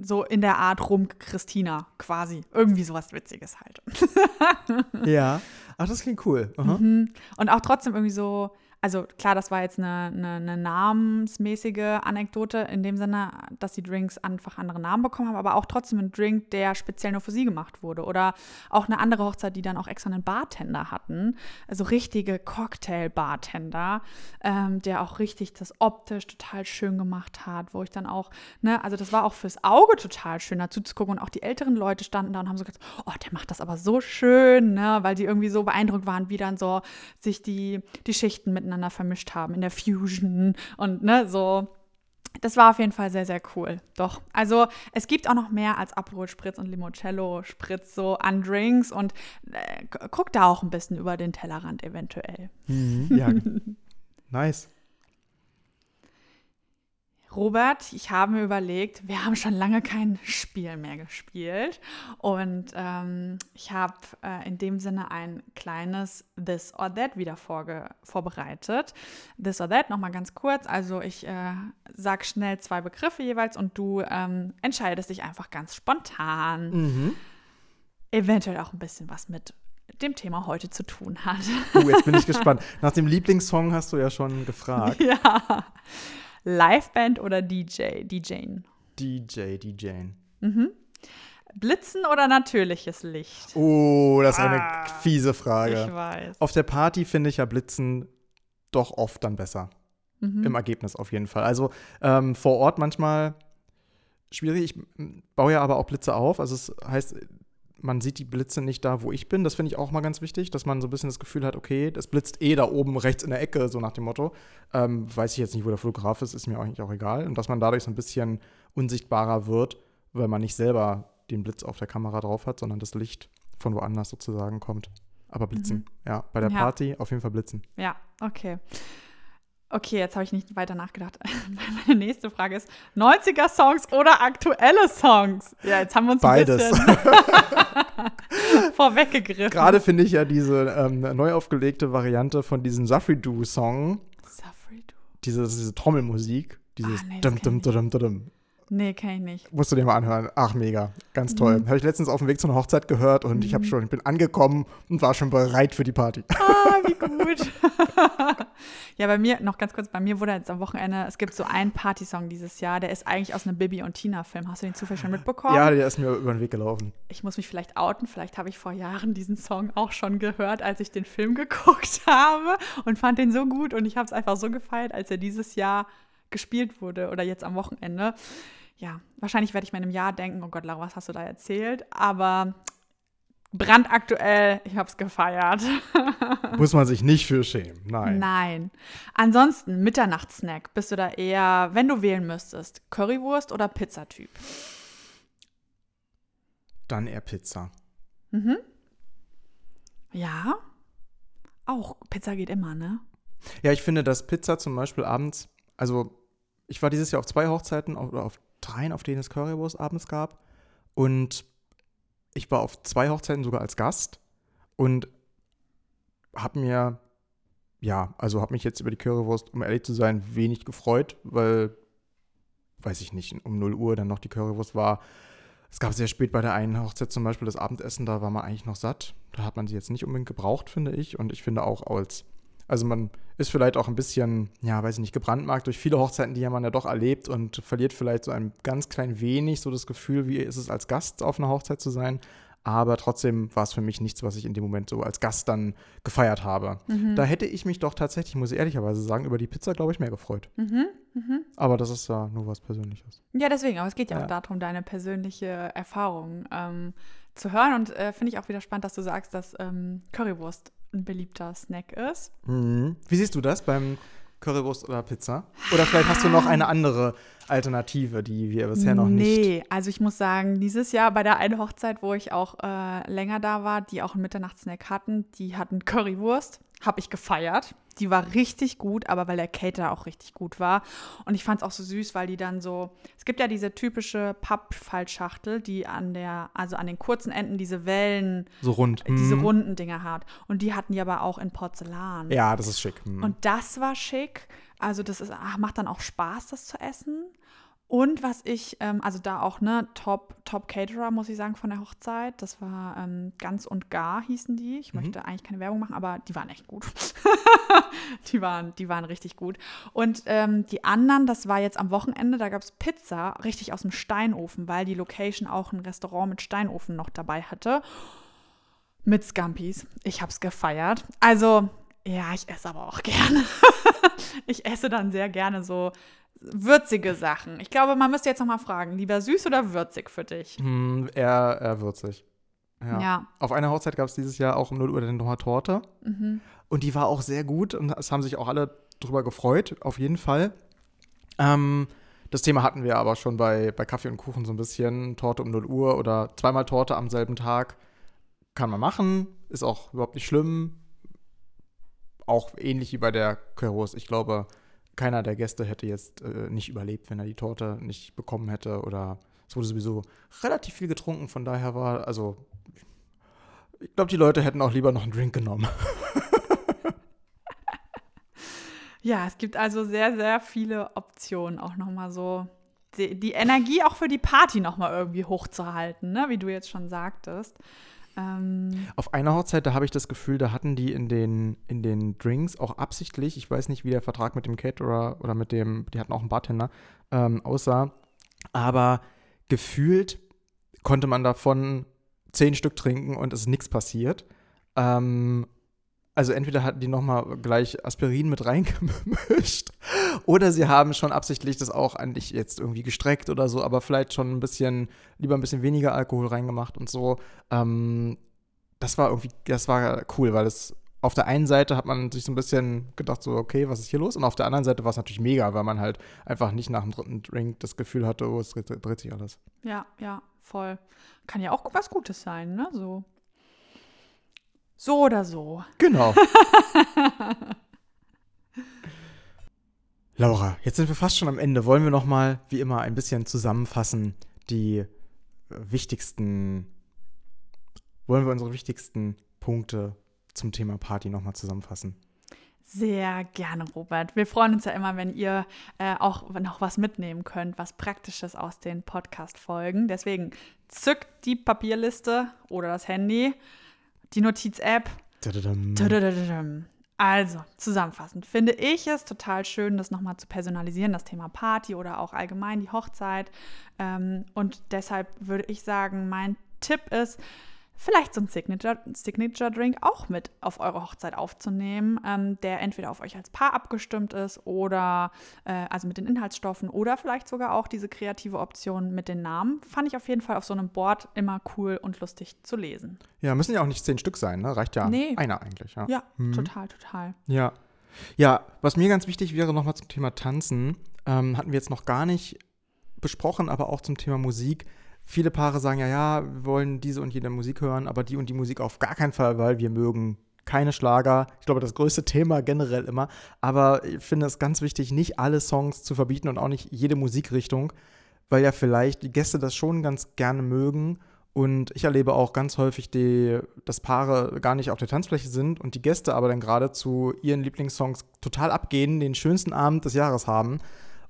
so in der Art Rum Christina quasi. Irgendwie sowas Witziges halt. Ja. Ach, das klingt cool. Mhm. Und auch trotzdem irgendwie so, also klar, das war jetzt eine, eine, eine namensmäßige Anekdote in dem Sinne, dass die Drinks einfach andere Namen bekommen haben, aber auch trotzdem ein Drink, der speziell nur für sie gemacht wurde. Oder auch eine andere Hochzeit, die dann auch extra einen Bartender hatten. Also richtige Cocktail-Bartender, ähm, der auch richtig das optisch total schön gemacht hat, wo ich dann auch, ne, also das war auch fürs Auge total schön dazu zu gucken. Und auch die älteren Leute standen da und haben so gesagt, oh, der macht das aber so schön, ne, weil die irgendwie so beeindruckt waren, wie dann so sich die, die Schichten miteinander vermischt haben in der Fusion und ne, so. Das war auf jeden Fall sehr, sehr cool. Doch. Also es gibt auch noch mehr als Aperol Spritz und Limoncello Spritz so an Drinks und äh, gu- guck da auch ein bisschen über den Tellerrand eventuell. Mhm. Ja. nice. Robert, ich habe mir überlegt, wir haben schon lange kein Spiel mehr gespielt und ähm, ich habe äh, in dem Sinne ein kleines This or That wieder vorbereitet. This or That nochmal ganz kurz, also ich äh, sag schnell zwei Begriffe jeweils und du ähm, entscheidest dich einfach ganz spontan. Mhm. Eventuell auch ein bisschen was mit dem Thema heute zu tun hat. Uh, jetzt bin ich gespannt. Nach dem Lieblingssong hast du ja schon gefragt. ja. Liveband oder DJ? DJen. DJ, DJ. Mhm. Blitzen oder natürliches Licht? Oh, das ist eine Ah, fiese Ich Frage. weiß. Auf der Party finde ich ja Blitzen doch oft dann besser. Mhm. Im Ergebnis auf jeden Fall. Also ähm, vor Ort manchmal schwierig. Ich baue ja aber auch Blitze auf. Also es heißt, man sieht die Blitze nicht da, wo ich bin. Das finde ich auch mal ganz wichtig, dass man so ein bisschen das Gefühl hat, okay, das blitzt eh da oben rechts in der Ecke, so nach dem Motto. Ähm, weiß ich jetzt nicht, wo der Fotograf ist, ist mir eigentlich auch egal. Und dass man dadurch so ein bisschen unsichtbarer wird, weil man nicht selber den Blitz auf der Kamera drauf hat, sondern das Licht von woanders sozusagen kommt. Aber blitzen, ja. Bei der Ja. Party auf jeden Fall blitzen. Ja, okay. Okay, jetzt habe ich nicht weiter nachgedacht. Meine nächste Frage ist: 90er-Songs oder aktuelle Songs? Ja, jetzt haben wir uns Beides. ein bisschen vorweggegriffen. Gerade finde ich ja diese ähm, neu aufgelegte Variante von diesem Safri-Do-Song, Safri-Do. diese, diese Trommelmusik, dieses Ah, nee, dum, dum, dum, dum, dum. Nee, kann ich nicht. Musst du dir mal anhören. Ach, mega. Ganz toll. Mhm. Habe ich letztens auf dem Weg zu einer Hochzeit gehört und ich habe schon, ich bin angekommen und war schon bereit für die Party. Ah, wie gut. ja, bei mir, noch ganz kurz, bei mir wurde jetzt am Wochenende, es gibt so einen Partysong dieses Jahr, der ist eigentlich aus einem Bibi und Tina-Film. Hast du den zufällig schon mitbekommen? Ja, der ist mir über den Weg gelaufen. Ich muss mich vielleicht outen, vielleicht habe ich vor Jahren diesen Song auch schon gehört, als ich den Film geguckt habe und fand den so gut und ich habe es einfach so gefeiert, als er dieses Jahr gespielt wurde oder jetzt am Wochenende. Ja, wahrscheinlich werde ich mir in einem Jahr denken, oh Gott, Lara, was hast du da erzählt? Aber brandaktuell, ich habe es gefeiert. Muss man sich nicht für schämen. Nein. Nein. Ansonsten, Mitternachtssnack, bist du da eher, wenn du wählen müsstest, Currywurst oder Pizzatyp? Dann eher Pizza. Mhm. Ja. Auch Pizza geht immer, ne? Ja, ich finde, dass Pizza zum Beispiel abends, also ich war dieses Jahr auf zwei Hochzeiten oder auf dreien, auf denen es Currywurst abends gab. Und ich war auf zwei Hochzeiten sogar als Gast und habe mir, ja, also habe mich jetzt über die Currywurst, um ehrlich zu sein, wenig gefreut, weil, weiß ich nicht, um 0 Uhr dann noch die Currywurst war. Es gab sehr spät bei der einen Hochzeit zum Beispiel das Abendessen, da war man eigentlich noch satt. Da hat man sie jetzt nicht unbedingt gebraucht, finde ich. Und ich finde auch als, also man ist vielleicht auch ein bisschen, ja, weiß ich nicht, gebrandmarkt durch viele Hochzeiten, die man ja doch erlebt und verliert vielleicht so ein ganz klein wenig so das Gefühl, wie ist es als Gast auf einer Hochzeit zu sein. Aber trotzdem war es für mich nichts, was ich in dem Moment so als Gast dann gefeiert habe. Mhm. Da hätte ich mich doch tatsächlich, muss ich ehrlicherweise sagen, über die Pizza, glaube ich, mehr gefreut. Mhm. Mhm. Aber das ist ja nur was Persönliches. Ja, deswegen, aber es geht ja, Ja. auch darum, deine persönliche Erfahrung ähm, zu hören. Und äh, finde ich auch wieder spannend, dass du sagst, dass ähm, Currywurst ein beliebter Snack ist. Mhm. Wie siehst du das beim Currywurst oder Pizza? Oder vielleicht hast du noch eine andere Alternative, die wir bisher noch nicht. Nee, also ich muss sagen, dieses Jahr bei der einen Hochzeit, wo ich auch äh, länger da war, die auch einen Mitternachtssnack hatten, die hatten Currywurst, habe ich gefeiert. Die war richtig gut, aber weil der Caterer auch richtig gut war. Und ich fand es auch so süß, weil die dann so, es gibt ja diese typische Pappfallschachtel, die an der, also an den kurzen Enden diese Wellen, So rund. diese Mhm. runden Dinger hat. Und die hatten die aber auch in Porzellan. Ja, das ist schick. Mhm. Und das war schick. Also das ist, ach, macht dann auch Spaß, das zu essen. Und was ich, ähm, also da auch, ne, Top, Top Caterer, muss ich sagen, von der Hochzeit. Das war ähm, Ganz und Gar hießen die. Ich Mhm. möchte eigentlich keine Werbung machen, aber die waren echt gut. die, waren, die waren richtig gut. Und ähm, die anderen, das war jetzt am Wochenende, da gab es Pizza richtig aus dem Steinofen, weil die Location auch ein Restaurant mit Steinofen noch dabei hatte. Mit Scampis. Ich hab's gefeiert. Also, ja, ich esse aber auch gerne. ich esse dann sehr gerne so würzige Sachen. Ich glaube, man müsste jetzt noch mal fragen, lieber süß oder würzig für dich? Mhm, eher, eher würzig. Ja. Ja. Auf einer Hochzeit gab es dieses Jahr auch um 0 Uhr dann nochmal Torte. Mhm. Und die war auch sehr gut und es haben sich auch alle drüber gefreut, auf jeden Fall. Ähm, das Thema hatten wir aber schon bei, bei Kaffee und Kuchen so ein bisschen. Torte um 0 Uhr oder zweimal Torte am selben Tag. Kann man machen, ist auch überhaupt nicht schlimm. Auch ähnlich wie bei der Currywurst. Ich glaube, keiner der Gäste hätte jetzt äh, nicht überlebt, wenn er die Torte nicht bekommen hätte. Oder es wurde sowieso relativ viel getrunken, von daher war, also, ich glaube, die Leute hätten auch lieber noch einen Drink genommen. Ja, es gibt also sehr, sehr viele Optionen, auch noch mal so die, die Energie auch für die Party noch mal irgendwie hochzuhalten, ne? wie du jetzt schon sagtest. Ähm, Auf einer Hochzeit, da habe ich das Gefühl, da hatten die in den, in den Drinks auch absichtlich, ich weiß nicht, wie der Vertrag mit dem Caterer oder mit dem, die hatten auch einen Bartender, ähm, aussah, aber gefühlt konnte man davon zehn Stück trinken und es ist nichts passiert. Ähm, also entweder hatten die nochmal gleich Aspirin mit reingemischt oder sie haben schon absichtlich das auch eigentlich jetzt irgendwie gestreckt oder so, aber vielleicht schon ein bisschen, lieber ein bisschen weniger Alkohol reingemacht und so. Ähm, das war irgendwie, das war cool, weil es auf der einen Seite hat man sich so ein bisschen gedacht, so, okay, was ist hier los? Und auf der anderen Seite war es natürlich mega, weil man halt einfach nicht nach dem dritten Drink das Gefühl hatte, oh, es dreht, dreht sich alles. ja, ja, voll. Kann ja auch was Gutes sein, ne? So. So oder so. Genau. Laura, jetzt sind wir fast schon am Ende. Wollen wir noch mal, wie immer, ein bisschen zusammenfassen die äh, wichtigsten, wollen wir unsere wichtigsten Punkte zum Thema Party noch mal zusammenfassen? Sehr gerne, Robert. Wir freuen uns ja immer, wenn ihr äh, auch noch was mitnehmen könnt, was Praktisches aus den Podcast-Folgen. Deswegen zückt die Papierliste oder das Handy, die Notiz-App. Also, zusammenfassend finde ich es total schön, das nochmal zu personalisieren, das Thema Party oder auch allgemein die Hochzeit. Ähm, und deshalb würde ich sagen, mein Tipp ist, vielleicht so ein Signature-Drink Signature auch mit auf eure Hochzeit aufzunehmen, ähm, der entweder auf euch als Paar abgestimmt ist oder äh, also mit den Inhaltsstoffen oder vielleicht sogar auch diese kreative Option mit den Namen. Fand ich auf jeden Fall auf so einem Board immer cool und lustig zu lesen. Ja, müssen ja auch nicht zehn Stück sein, ne? Reicht ja Nee. einer eigentlich. Ja. Ja, Mhm. total, total. Ja. Ja, was mir ganz wichtig wäre, nochmal zum Thema Tanzen, ähm, hatten wir jetzt noch gar nicht besprochen, aber auch zum Thema Musik. Viele Paare sagen ja, ja, wir wollen diese und jene Musik hören, aber die und die Musik auf gar keinen Fall, weil wir mögen keine Schlager. Ich glaube, das größte Thema generell immer. Aber ich finde es ganz wichtig, nicht alle Songs zu verbieten und auch nicht jede Musikrichtung, weil ja vielleicht die Gäste das schon ganz gerne mögen. Und ich erlebe auch ganz häufig, die, dass Paare gar nicht auf der Tanzfläche sind und die Gäste aber dann gerade zu ihren Lieblingssongs total abgehen, den schönsten Abend des Jahres haben.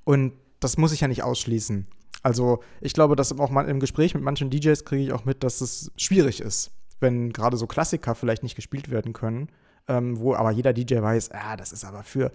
Und das muss ich ja nicht ausschließen. Also ich glaube, dass auch mal im Gespräch mit manchen DJs kriege ich auch mit, dass es schwierig ist, wenn gerade so Klassiker vielleicht nicht gespielt werden können, ähm, wo aber jeder DJ weiß, ah, das ist aber für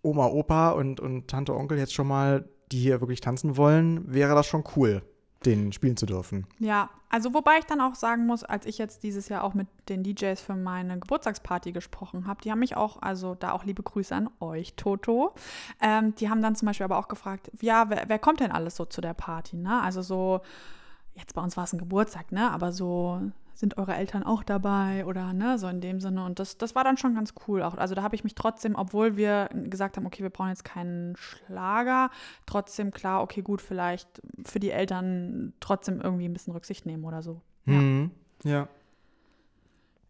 Oma, Opa und, und Tante, Onkel jetzt schon mal, die hier wirklich tanzen wollen, wäre das schon cool, den spielen zu dürfen. Ja, also wobei ich dann auch sagen muss, als ich jetzt dieses Jahr auch mit den DJs für meine Geburtstagsparty gesprochen habe, die haben mich auch, also da auch liebe Grüße an euch, Toto. Ähm, die haben dann zum Beispiel aber auch gefragt, ja, wer, wer kommt denn alles so zu der Party, ne? Also so, jetzt bei uns war es ein Geburtstag, ne? Aber so sind eure Eltern auch dabei oder ne, so in dem Sinne. Und das, das war dann schon ganz cool auch. Also da habe ich mich trotzdem, obwohl wir gesagt haben, okay, wir brauchen jetzt keinen Schlager, trotzdem klar, okay, gut, vielleicht für die Eltern trotzdem irgendwie ein bisschen Rücksicht nehmen oder so. Ja. Mhm. ja.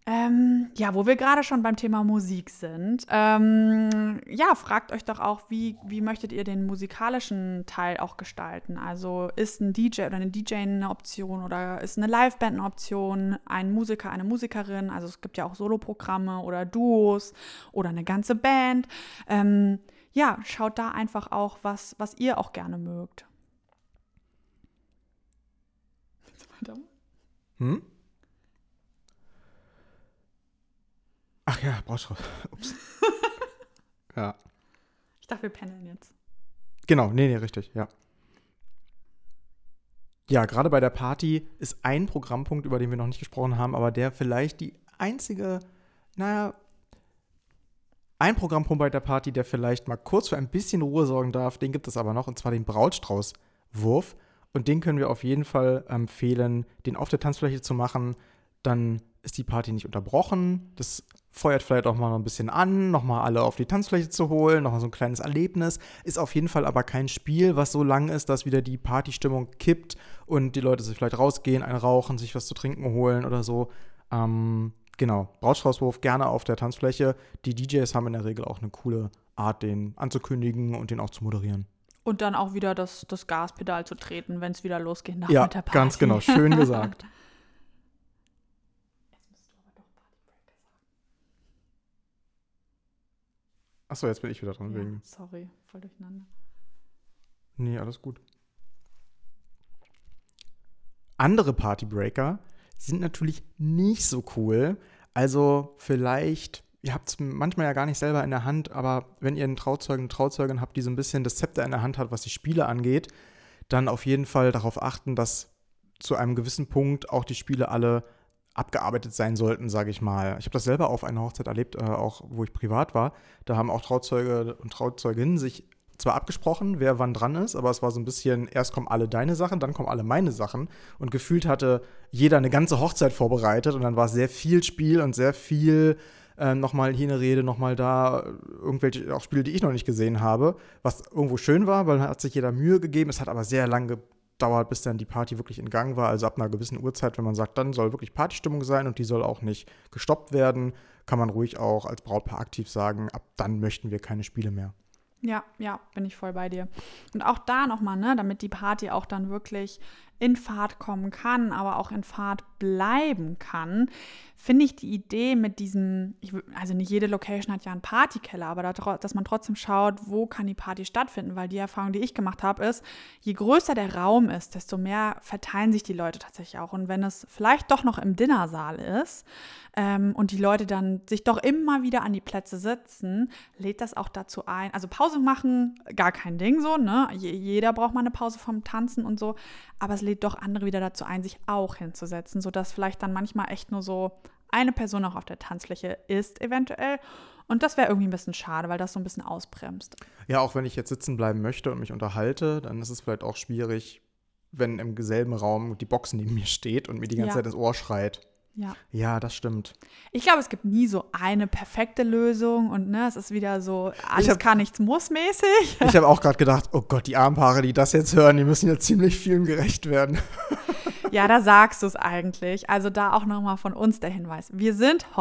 Ähm, ja, wo wir gerade schon beim Thema Musik sind. Ähm, ja, fragt euch doch auch, wie, wie möchtet ihr den musikalischen Teil auch gestalten? Also ist ein DJ oder eine DJ eine Option oder ist eine Liveband eine Option? Ein Musiker, eine Musikerin? Also es gibt ja auch Soloprogramme oder Duos oder eine ganze Band. Ähm, ja, schaut da einfach auch, was, was ihr auch gerne mögt. Hm? Ach ja, brauchst du. Ups. ja. Ich dachte, wir pendeln jetzt. Genau, nee, nee, richtig, ja. Ja, gerade bei der Party ist ein Programmpunkt, über den wir noch nicht gesprochen haben, aber der vielleicht die einzige, naja, ein Programmpunkt bei der Party, der vielleicht mal kurz für ein bisschen Ruhe sorgen darf, den gibt es aber noch, und zwar den Brautstraußwurf. Und den können wir auf jeden Fall empfehlen, den auf der Tanzfläche zu machen. Dann ist die Party nicht unterbrochen. Das feuert vielleicht auch mal noch ein bisschen an, nochmal alle auf die Tanzfläche zu holen, nochmal so ein kleines Erlebnis. Ist auf jeden Fall aber kein Spiel, was so lang ist, dass wieder die Partystimmung kippt und die Leute sich vielleicht rausgehen, ein rauchen, sich was zu trinken holen oder so. Ähm, genau, Brautstraußwurf gerne auf der Tanzfläche. Die DJs haben in der Regel auch eine coole Art, den anzukündigen und den auch zu moderieren. Und dann auch wieder das, das Gaspedal zu treten, wenn es wieder losgehen darf ja, der Party. ganz genau, schön gesagt. Achso, jetzt bin ich wieder dran. Ja, Wegen. sorry, voll durcheinander. Nee, alles gut. Andere Partybreaker sind natürlich nicht so cool. Also vielleicht, ihr habt es manchmal ja gar nicht selber in der Hand, aber wenn ihr einen Trauzeugen, eine Trauzeugin habt, die so ein bisschen das Zepter in der Hand hat, was die Spiele angeht, dann auf jeden Fall darauf achten, dass zu einem gewissen Punkt auch die Spiele alle abgearbeitet sein sollten, sage ich mal. Ich habe das selber auf einer Hochzeit erlebt, äh, auch wo ich privat war. Da haben auch Trauzeuge und Trauzeuginnen sich zwar abgesprochen, wer wann dran ist, aber es war so ein bisschen, erst kommen alle deine Sachen, dann kommen alle meine Sachen. Und gefühlt hatte jeder eine ganze Hochzeit vorbereitet und dann war sehr viel Spiel und sehr viel äh, nochmal hier eine Rede, nochmal da, irgendwelche auch Spiele, die ich noch nicht gesehen habe, was irgendwo schön war, weil hat sich jeder Mühe gegeben. Es hat aber sehr lange gedauert, bis dann die Party wirklich in Gang war. Also ab einer gewissen Uhrzeit, wenn man sagt, dann soll wirklich Partystimmung sein und die soll auch nicht gestoppt werden, kann man ruhig auch als Brautpaar aktiv sagen, ab dann möchten wir keine Spiele mehr. Ja, ja, bin ich voll bei dir. Und auch da nochmal, ne, damit die Party auch dann wirklich in Fahrt kommen kann, aber auch in Fahrt bleiben kann, finde ich die Idee mit diesem, ich, also nicht jede Location hat ja einen Partykeller, aber da, dass man trotzdem schaut, wo kann die Party stattfinden, weil die Erfahrung, die ich gemacht habe, ist, je größer der Raum ist, desto mehr verteilen sich die Leute tatsächlich auch. Und wenn es vielleicht doch noch im Dinnersaal ist ähm, und die Leute dann sich doch immer wieder an die Plätze sitzen, lädt das auch dazu ein. Also Pause machen, gar kein Ding so, ne? Jeder braucht mal eine Pause vom Tanzen und so, aber es lädt doch andere wieder dazu ein, sich auch hinzusetzen, sodass vielleicht dann manchmal echt nur so eine Person auch auf der Tanzfläche ist, eventuell. Und das wäre irgendwie ein bisschen schade, weil das so ein bisschen ausbremst. Ja, auch wenn ich jetzt sitzen bleiben möchte und mich unterhalte, dann ist es vielleicht auch schwierig, wenn im selben Raum die Box neben mir steht und mir die ganze Ja. Zeit ins Ohr schreit. Ja. Ja, das stimmt. Ich glaube, es gibt nie so eine perfekte Lösung und ne, es ist wieder so, alles hab- kann, nichts muss mäßig. Ich habe auch gerade gedacht, oh Gott, die Armpaare, die das jetzt hören, die müssen ja ziemlich vielen gerecht werden. Ja, da sagst du es eigentlich. Also da auch nochmal von uns der Hinweis. Wir sind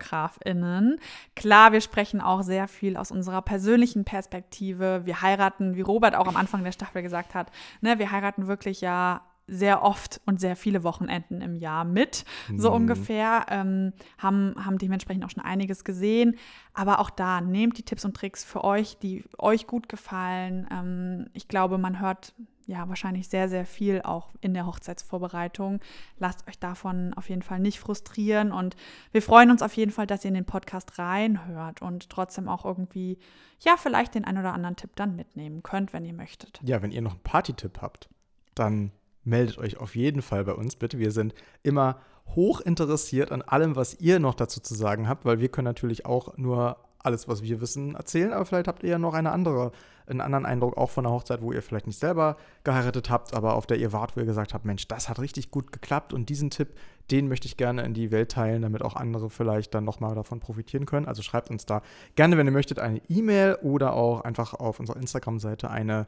HochzeitsfotografInnen. Klar, wir sprechen auch sehr viel aus unserer persönlichen Perspektive. Wir heiraten, wie Robert auch am Anfang der Staffel gesagt hat, ne, wir heiraten wirklich ja sehr oft und sehr viele Wochenenden im Jahr mit, so Mhm. ungefähr. Ähm, haben, haben dementsprechend auch schon einiges gesehen. Aber auch da, nehmt die Tipps und Tricks für euch, die euch gut gefallen. Ähm, ich glaube, man hört ja wahrscheinlich sehr, sehr viel auch in der Hochzeitsvorbereitung. Lasst euch davon auf jeden Fall nicht frustrieren und wir freuen uns auf jeden Fall, dass ihr in den Podcast reinhört und trotzdem auch irgendwie, ja, vielleicht den ein oder anderen Tipp dann mitnehmen könnt, wenn ihr möchtet. Ja, wenn ihr noch einen Partytipp habt, dann meldet euch auf jeden Fall bei uns bitte. Wir sind immer hoch interessiert an allem, was ihr noch dazu zu sagen habt, weil wir können natürlich auch nur alles, was wir wissen, erzählen, aber vielleicht habt ihr ja noch eine andere, einen anderen Eindruck auch von der Hochzeit, wo ihr vielleicht nicht selber geheiratet habt, aber auf der ihr wart, wo ihr gesagt habt, Mensch, das hat richtig gut geklappt und diesen Tipp, den möchte ich gerne in die Welt teilen, damit auch andere vielleicht dann nochmal davon profitieren können. Also schreibt uns da gerne, wenn ihr möchtet, eine E-Mail oder auch einfach auf unserer Instagram-Seite eine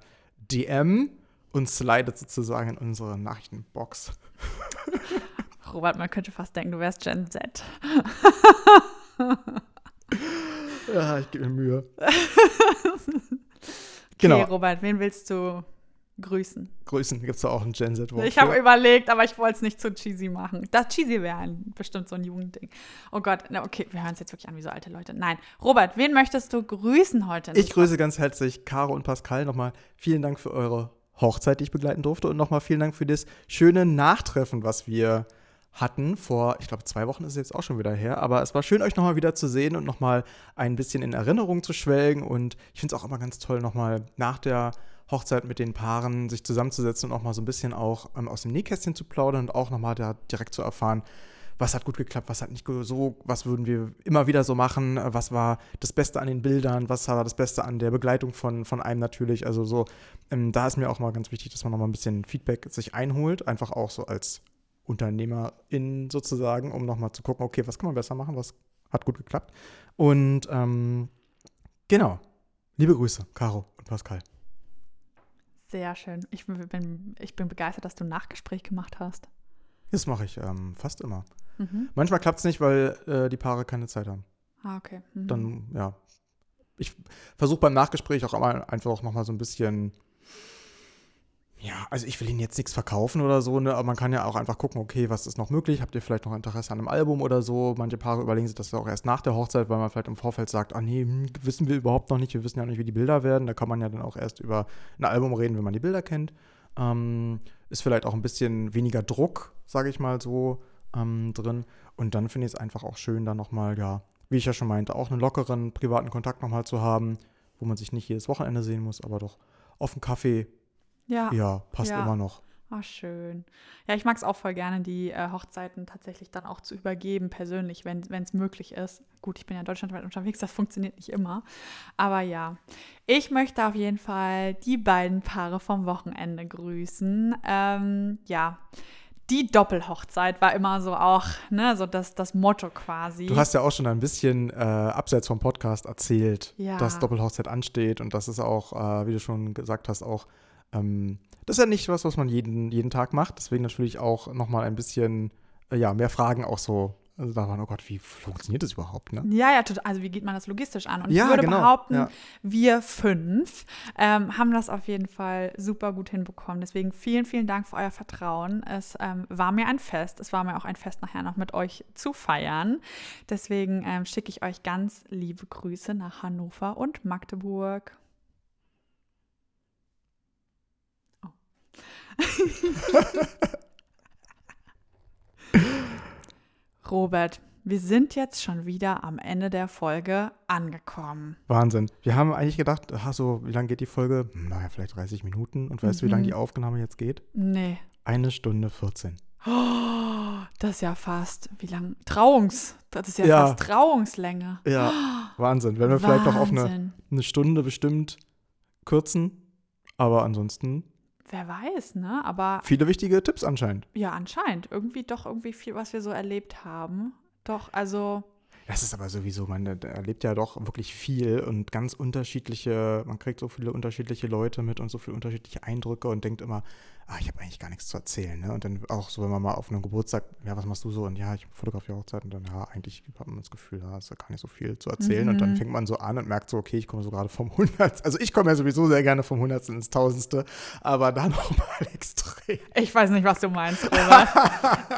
DM und slidet sozusagen in unsere Nachrichtenbox. Robert, man könnte fast denken, du wärst Gen Z. Ja, ich gebe mir Mühe. Okay, Genau. Robert, wen willst du grüßen? Grüßen, gibt es auch ein Gen Z Ich habe überlegt, aber ich wollte es nicht zu cheesy machen. Das cheesy wäre bestimmt so ein Jugendding. Oh Gott, na okay, wir hören es jetzt wirklich an wie so alte Leute. Nein, Robert, wen möchtest du grüßen heute? Ich grüße ganz herzlich Caro und Pascal. Nochmal vielen Dank für eure Hochzeit, die ich begleiten durfte. Und nochmal vielen Dank für das schöne Nachtreffen, was wir hatten. Vor, ich glaube, zwei Wochen ist es jetzt auch schon wieder her. Aber es war schön, euch nochmal wieder zu sehen und nochmal ein bisschen in Erinnerung zu schwelgen. Und ich finde es auch immer ganz toll, nochmal nach der Hochzeit mit den Paaren sich zusammenzusetzen und auch mal so ein bisschen auch ähm, aus dem Nähkästchen zu plaudern und auch nochmal da direkt zu erfahren, was hat gut geklappt, was hat nicht so, was würden wir immer wieder so machen, was war das Beste an den Bildern, was war das Beste an der Begleitung von, von einem natürlich. Also so, ähm, da ist mir auch mal ganz wichtig, dass man nochmal ein bisschen Feedback sich einholt, einfach auch so als Unternehmerin sozusagen, um nochmal zu gucken, okay, was kann man besser machen, was hat gut geklappt. Und ähm, genau, liebe Grüße, Caro und Pascal. Sehr schön. Ich bin, ich bin begeistert, dass du ein Nachgespräch gemacht hast. Das mache ich ähm, fast immer. Mhm. Manchmal klappt es nicht, weil äh, die Paare keine Zeit haben. Ah, okay. Mhm. Dann, ja. Ich versuche beim Nachgespräch auch immer einfach auch nochmal so ein bisschen. Ja, also ich will Ihnen jetzt nichts verkaufen oder so, ne? aber man kann ja auch einfach gucken, okay, was ist noch möglich? Habt ihr vielleicht noch Interesse an einem Album oder so? Manche Paare überlegen sich das ja auch erst nach der Hochzeit, weil man vielleicht im Vorfeld sagt, ah nee, hm, wissen wir überhaupt noch nicht, wir wissen ja nicht, wie die Bilder werden. Da kann man ja dann auch erst über ein Album reden, wenn man die Bilder kennt. Ähm, ist vielleicht auch ein bisschen weniger Druck, sage ich mal so, ähm, drin. Und dann finde ich es einfach auch schön, dann nochmal, ja, wie ich ja schon meinte, auch einen lockeren privaten Kontakt nochmal zu haben, wo man sich nicht jedes Wochenende sehen muss, aber doch auf einen Kaffee, ja. ja, passt Ja. immer noch. Ah, schön. Ja, ich mag es auch voll gerne, die äh, Hochzeiten tatsächlich dann auch zu übergeben, persönlich, wenn es möglich ist. Gut, ich bin ja deutschlandweit unterwegs, das funktioniert nicht immer. Aber ja, ich möchte auf jeden Fall die beiden Paare vom Wochenende grüßen. Ähm, ja, die Doppelhochzeit war immer so auch, ne, so das, das Motto quasi. Du hast ja auch schon ein bisschen äh, abseits vom Podcast erzählt, Ja. dass Doppelhochzeit ansteht und das ist auch, äh, wie du schon gesagt hast, auch, ähm, das ist ja nicht was, was man jeden, jeden Tag macht. Deswegen natürlich auch nochmal ein bisschen, äh, ja, mehr Fragen auch so. Also da waren, oh Gott, wie funktioniert das überhaupt, ne? Ja, ja, total. Also wie geht man das logistisch an? Und Ja, ich würde genau, behaupten, ja. wir fünf ähm, haben das auf jeden Fall super gut hinbekommen. Deswegen vielen, vielen Dank für euer Vertrauen. Es ähm, war mir ein Fest. Es war mir auch ein Fest, nachher noch mit euch zu feiern. Deswegen ähm, schicke ich euch ganz liebe Grüße nach Hannover und Magdeburg. Oh. Robert, wir sind jetzt schon wieder am Ende der Folge angekommen. Wahnsinn. Wir haben eigentlich gedacht, ach so, wie lange geht die Folge? Hm, Naja, vielleicht 30 Minuten. Und weißt du, wie lange Mhm. die Aufnahme jetzt geht? Nee. eine Stunde 14. Oh, das ist ja fast, wie lang? Trauungs. Das ist ja, Ja. fast Trauungslänge. Ja, Wahnsinn. Wenn wir vielleicht noch auf eine, Wahnsinn. eine Stunde bestimmt kürzen. Aber ansonsten Wer weiß, ne? Aber viele wichtige Tipps anscheinend. ja, anscheinend. Irgendwie doch irgendwie viel, was wir so erlebt haben. Doch, also, Das ist aber sowieso, man erlebt ja doch wirklich viel und ganz unterschiedliche, man kriegt so viele unterschiedliche Leute mit und so viele unterschiedliche Eindrücke und denkt immer, ah, ich habe eigentlich gar nichts zu erzählen. Ne? Und dann auch so, wenn man mal auf einem Geburtstag, ja, was machst du so? Und ja, ich fotografiere Hochzeit und dann, ja, eigentlich hat man das Gefühl, da ist ja gar nicht so viel zu erzählen. Und dann Mhm. fängt man so an und merkt so, okay, ich komme so gerade vom Hundertsten. Also ich komme ja sowieso sehr gerne vom Hundertsten ins Tausendste, aber da nochmal extrem. ich weiß nicht, was du meinst, Robert.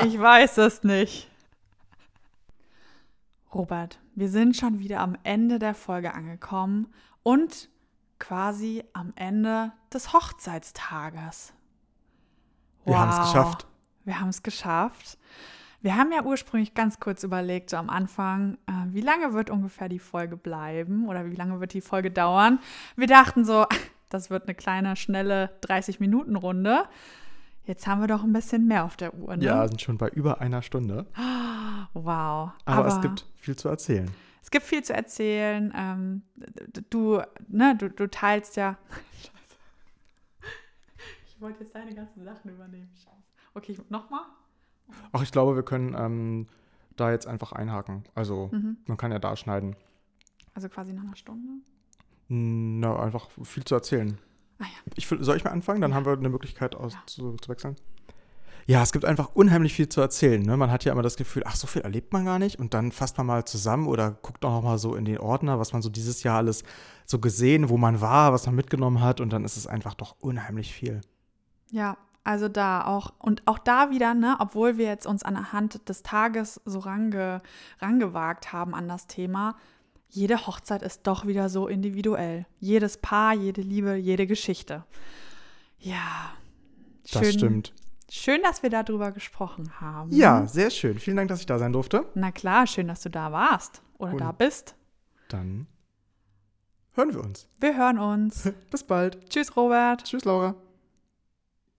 ich weiß es nicht. Robert, wir sind schon wieder am Ende der Folge angekommen und quasi am Ende des Hochzeitstages. Wir haben es Wow. geschafft. Wir haben es geschafft. Wir haben ja ursprünglich ganz kurz überlegt, so am Anfang, äh, wie lange wird ungefähr die Folge bleiben oder wie lange wird die Folge dauern. Wir dachten so, das wird eine kleine, schnelle 30-Minuten-Runde. Jetzt haben wir doch ein bisschen mehr auf der Uhr, ne? Ja, sind schon bei über einer Stunde. Wow. Aber, es gibt viel zu erzählen. es gibt viel zu erzählen. Ähm, du, ne, du, du teilst ja. Scheiße. Ich wollte jetzt deine ganzen Sachen übernehmen. Scheiße. Okay, nochmal? Ach, ich glaube, wir können ähm, da jetzt einfach einhaken. Also, Mhm. man kann ja da schneiden. Also quasi nach einer Stunde. Na, einfach viel zu erzählen. Ah ja. Ich, soll ich mal anfangen? Dann haben wir eine Möglichkeit aus, Ja. zu, zu wechseln. Ja, es gibt einfach unheimlich viel zu erzählen. Ne? Man hat ja immer das Gefühl, ach, so viel erlebt man gar nicht. Und dann fasst man mal zusammen oder guckt auch noch mal so in den Ordner, was man so dieses Jahr alles so gesehen, wo man war, was man mitgenommen hat. Und dann ist es einfach doch unheimlich viel. Ja, also da auch, und auch da wieder, ne, obwohl wir jetzt uns anhand des Tages so range, rangewagt haben an das Thema, jede Hochzeit ist doch wieder so individuell. Jedes Paar, jede Liebe, jede Geschichte. Ja. Das stimmt. Schön, dass wir darüber gesprochen haben. Ja, sehr schön. Vielen Dank, dass ich da sein durfte. Na klar, schön, dass du da warst oder Und- da bist. Dann hören wir uns. Wir hören uns. Bis bald. Tschüss, Robert. Tschüss, Laura.